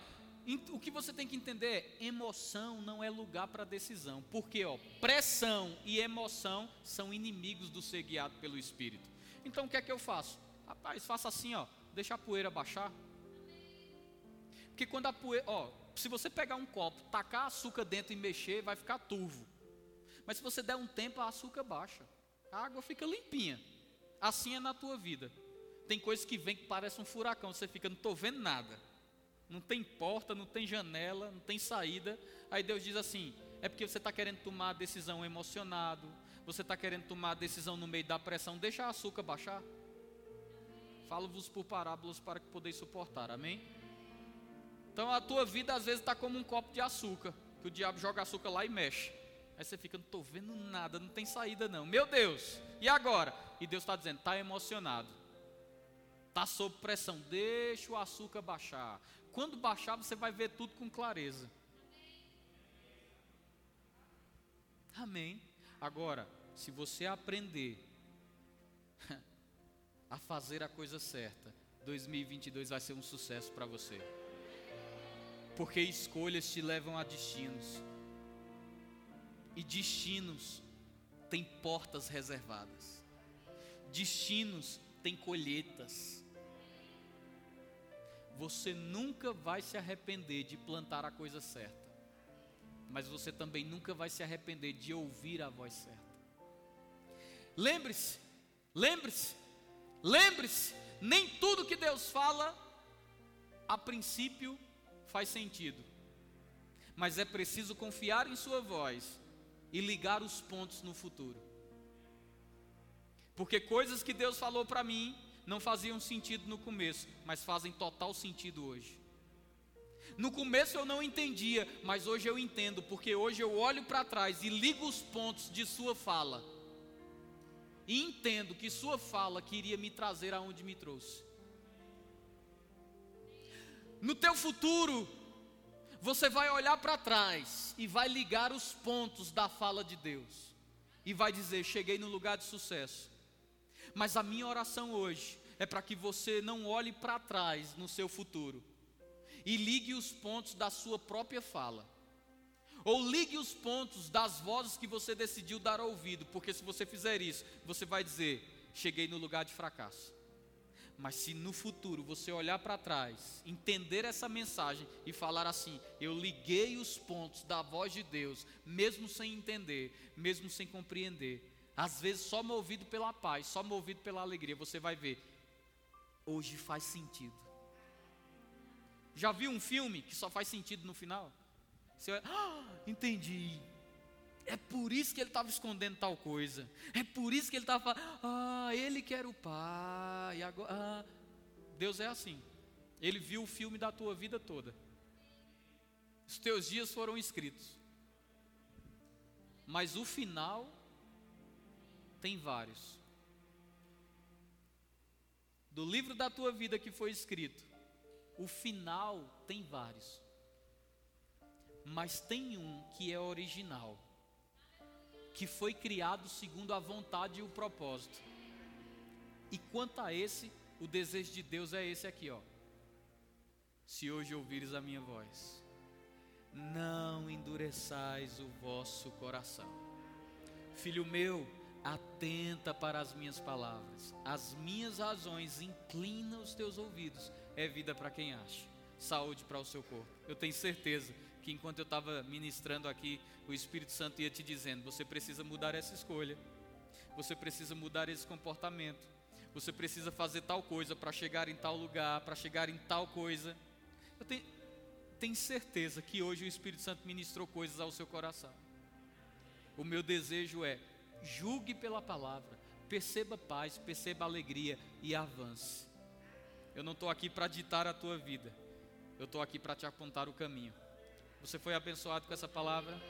Speaker 1: O que você tem que entender é: emoção não é lugar para decisão. Porque, ó, pressão e emoção são inimigos do ser guiado pelo Espírito. Então o que é que eu faço? Rapaz, faça assim, ó, deixa a poeira baixar. Porque quando a poeira, ó, se você pegar um copo, tacar açúcar dentro e mexer, vai ficar turvo. Mas se você der um tempo, a açúcar baixa. A água fica limpinha. Assim é na tua vida. Tem coisas que vem que parece um furacão, você fica, não estou vendo nada. Não tem porta, não tem janela, não tem saída. Aí Deus diz assim: é porque você está querendo tomar a decisão emocionado, você está querendo tomar a decisão no meio da pressão, deixa a açúcar baixar. Falo-vos por parábolas para que podeis suportar, amém? Então a tua vida às vezes está como um copo de açúcar, que o diabo joga açúcar lá e mexe. Aí você fica, não estou vendo nada, não tem saída não. Meu Deus, e agora? E Deus está dizendo, está emocionado. Está sob pressão, deixa o açúcar baixar. Quando baixar, você vai ver tudo com clareza. Amém. Agora, se você aprender a fazer a coisa certa, 2022 vai ser um sucesso para você. Porque escolhas te levam a destinos e destinos têm portas reservadas. Destinos têm colheitas. Você nunca vai se arrepender de plantar a coisa certa. Mas você também nunca vai se arrepender de ouvir a voz certa. Lembre-se, lembre-se, lembre-se, nem tudo que Deus fala a princípio faz sentido. Mas é preciso confiar em sua voz e ligar os pontos no futuro. Porque coisas que Deus falou para mim não faziam sentido no começo, mas fazem total sentido hoje. No começo eu não entendia, mas hoje eu entendo, porque hoje eu olho para trás e ligo os pontos de Sua fala, e entendo que Sua fala queria me trazer aonde me trouxe. No teu futuro, você vai olhar para trás e vai ligar os pontos da fala de Deus. E vai dizer: Cheguei no lugar de sucesso. Mas a minha oração hoje é para que você não olhe para trás no seu futuro e ligue os pontos da sua própria fala. Ou ligue os pontos das vozes que você decidiu dar ouvido, porque se você fizer isso, você vai dizer: Cheguei no lugar de fracasso. Mas se no futuro você olhar para trás, entender essa mensagem e falar assim: eu liguei os pontos da voz de Deus, mesmo sem entender, mesmo sem compreender, às vezes só movido pela paz, só movido pela alegria, você vai ver, hoje faz sentido. Já viu um filme que só faz sentido no final? Você vai, ah, entendi. É por isso que ele estava escondendo tal coisa. É por isso que ele estava falando, ah, ele quer o pai. Agora, ah. Deus é assim. Ele viu o filme da tua vida toda. Os teus dias foram escritos. Mas o final tem vários. Do livro da tua vida que foi escrito, o final tem vários. Mas tem um que é original que foi criado segundo a vontade e o propósito. E quanto a esse, o desejo de Deus é esse aqui, ó. se hoje ouvires a minha voz. Não endureçais o vosso coração. Filho meu, atenta para as minhas palavras, as minhas razões, inclina os teus ouvidos. É vida para quem acha, saúde para o seu corpo. Eu tenho certeza que enquanto eu estava ministrando aqui, o Espírito Santo ia te dizendo: você precisa mudar essa escolha, você precisa mudar esse comportamento, você precisa fazer tal coisa para chegar em tal lugar, para chegar em tal coisa. Eu tenho, tenho certeza que hoje o Espírito Santo ministrou coisas ao seu coração. O meu desejo é julgue pela palavra, perceba paz, perceba alegria e avance. Eu não estou aqui para ditar a tua vida, eu estou aqui para te apontar o caminho. Você foi abençoado com essa palavra?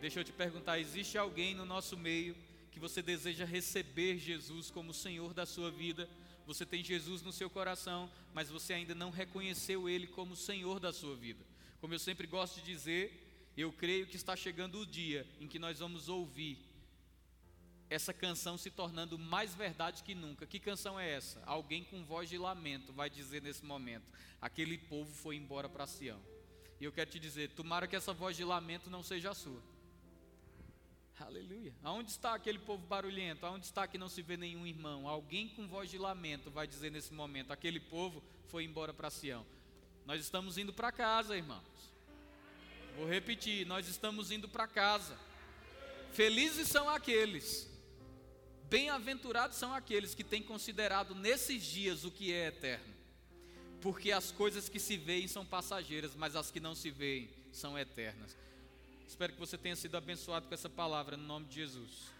Speaker 1: Deixa eu te perguntar: existe alguém no nosso meio que você deseja receber Jesus como Senhor da sua vida? Você tem Jesus no seu coração, mas você ainda não reconheceu Ele como Senhor da sua vida. Como eu sempre gosto de dizer, eu creio que está chegando o dia em que nós vamos ouvir essa canção se tornando mais verdade que nunca. Que canção é essa? Alguém com voz de lamento vai dizer nesse momento: aquele povo foi embora para Sião. E eu quero te dizer: tomara que essa voz de lamento não seja a sua. Aleluia. Aonde está aquele povo barulhento? Aonde está que não se vê nenhum irmão? Alguém com voz de lamento vai dizer nesse momento: aquele povo foi embora para Sião. Nós estamos indo para casa, irmãos. Vou repetir: nós estamos indo para casa. Felizes são aqueles Bem-aventurados são aqueles que têm considerado nesses dias o que é eterno, porque as coisas que se veem são passageiras, mas as que não se veem são eternas. Espero que você tenha sido abençoado com essa palavra, no nome de Jesus.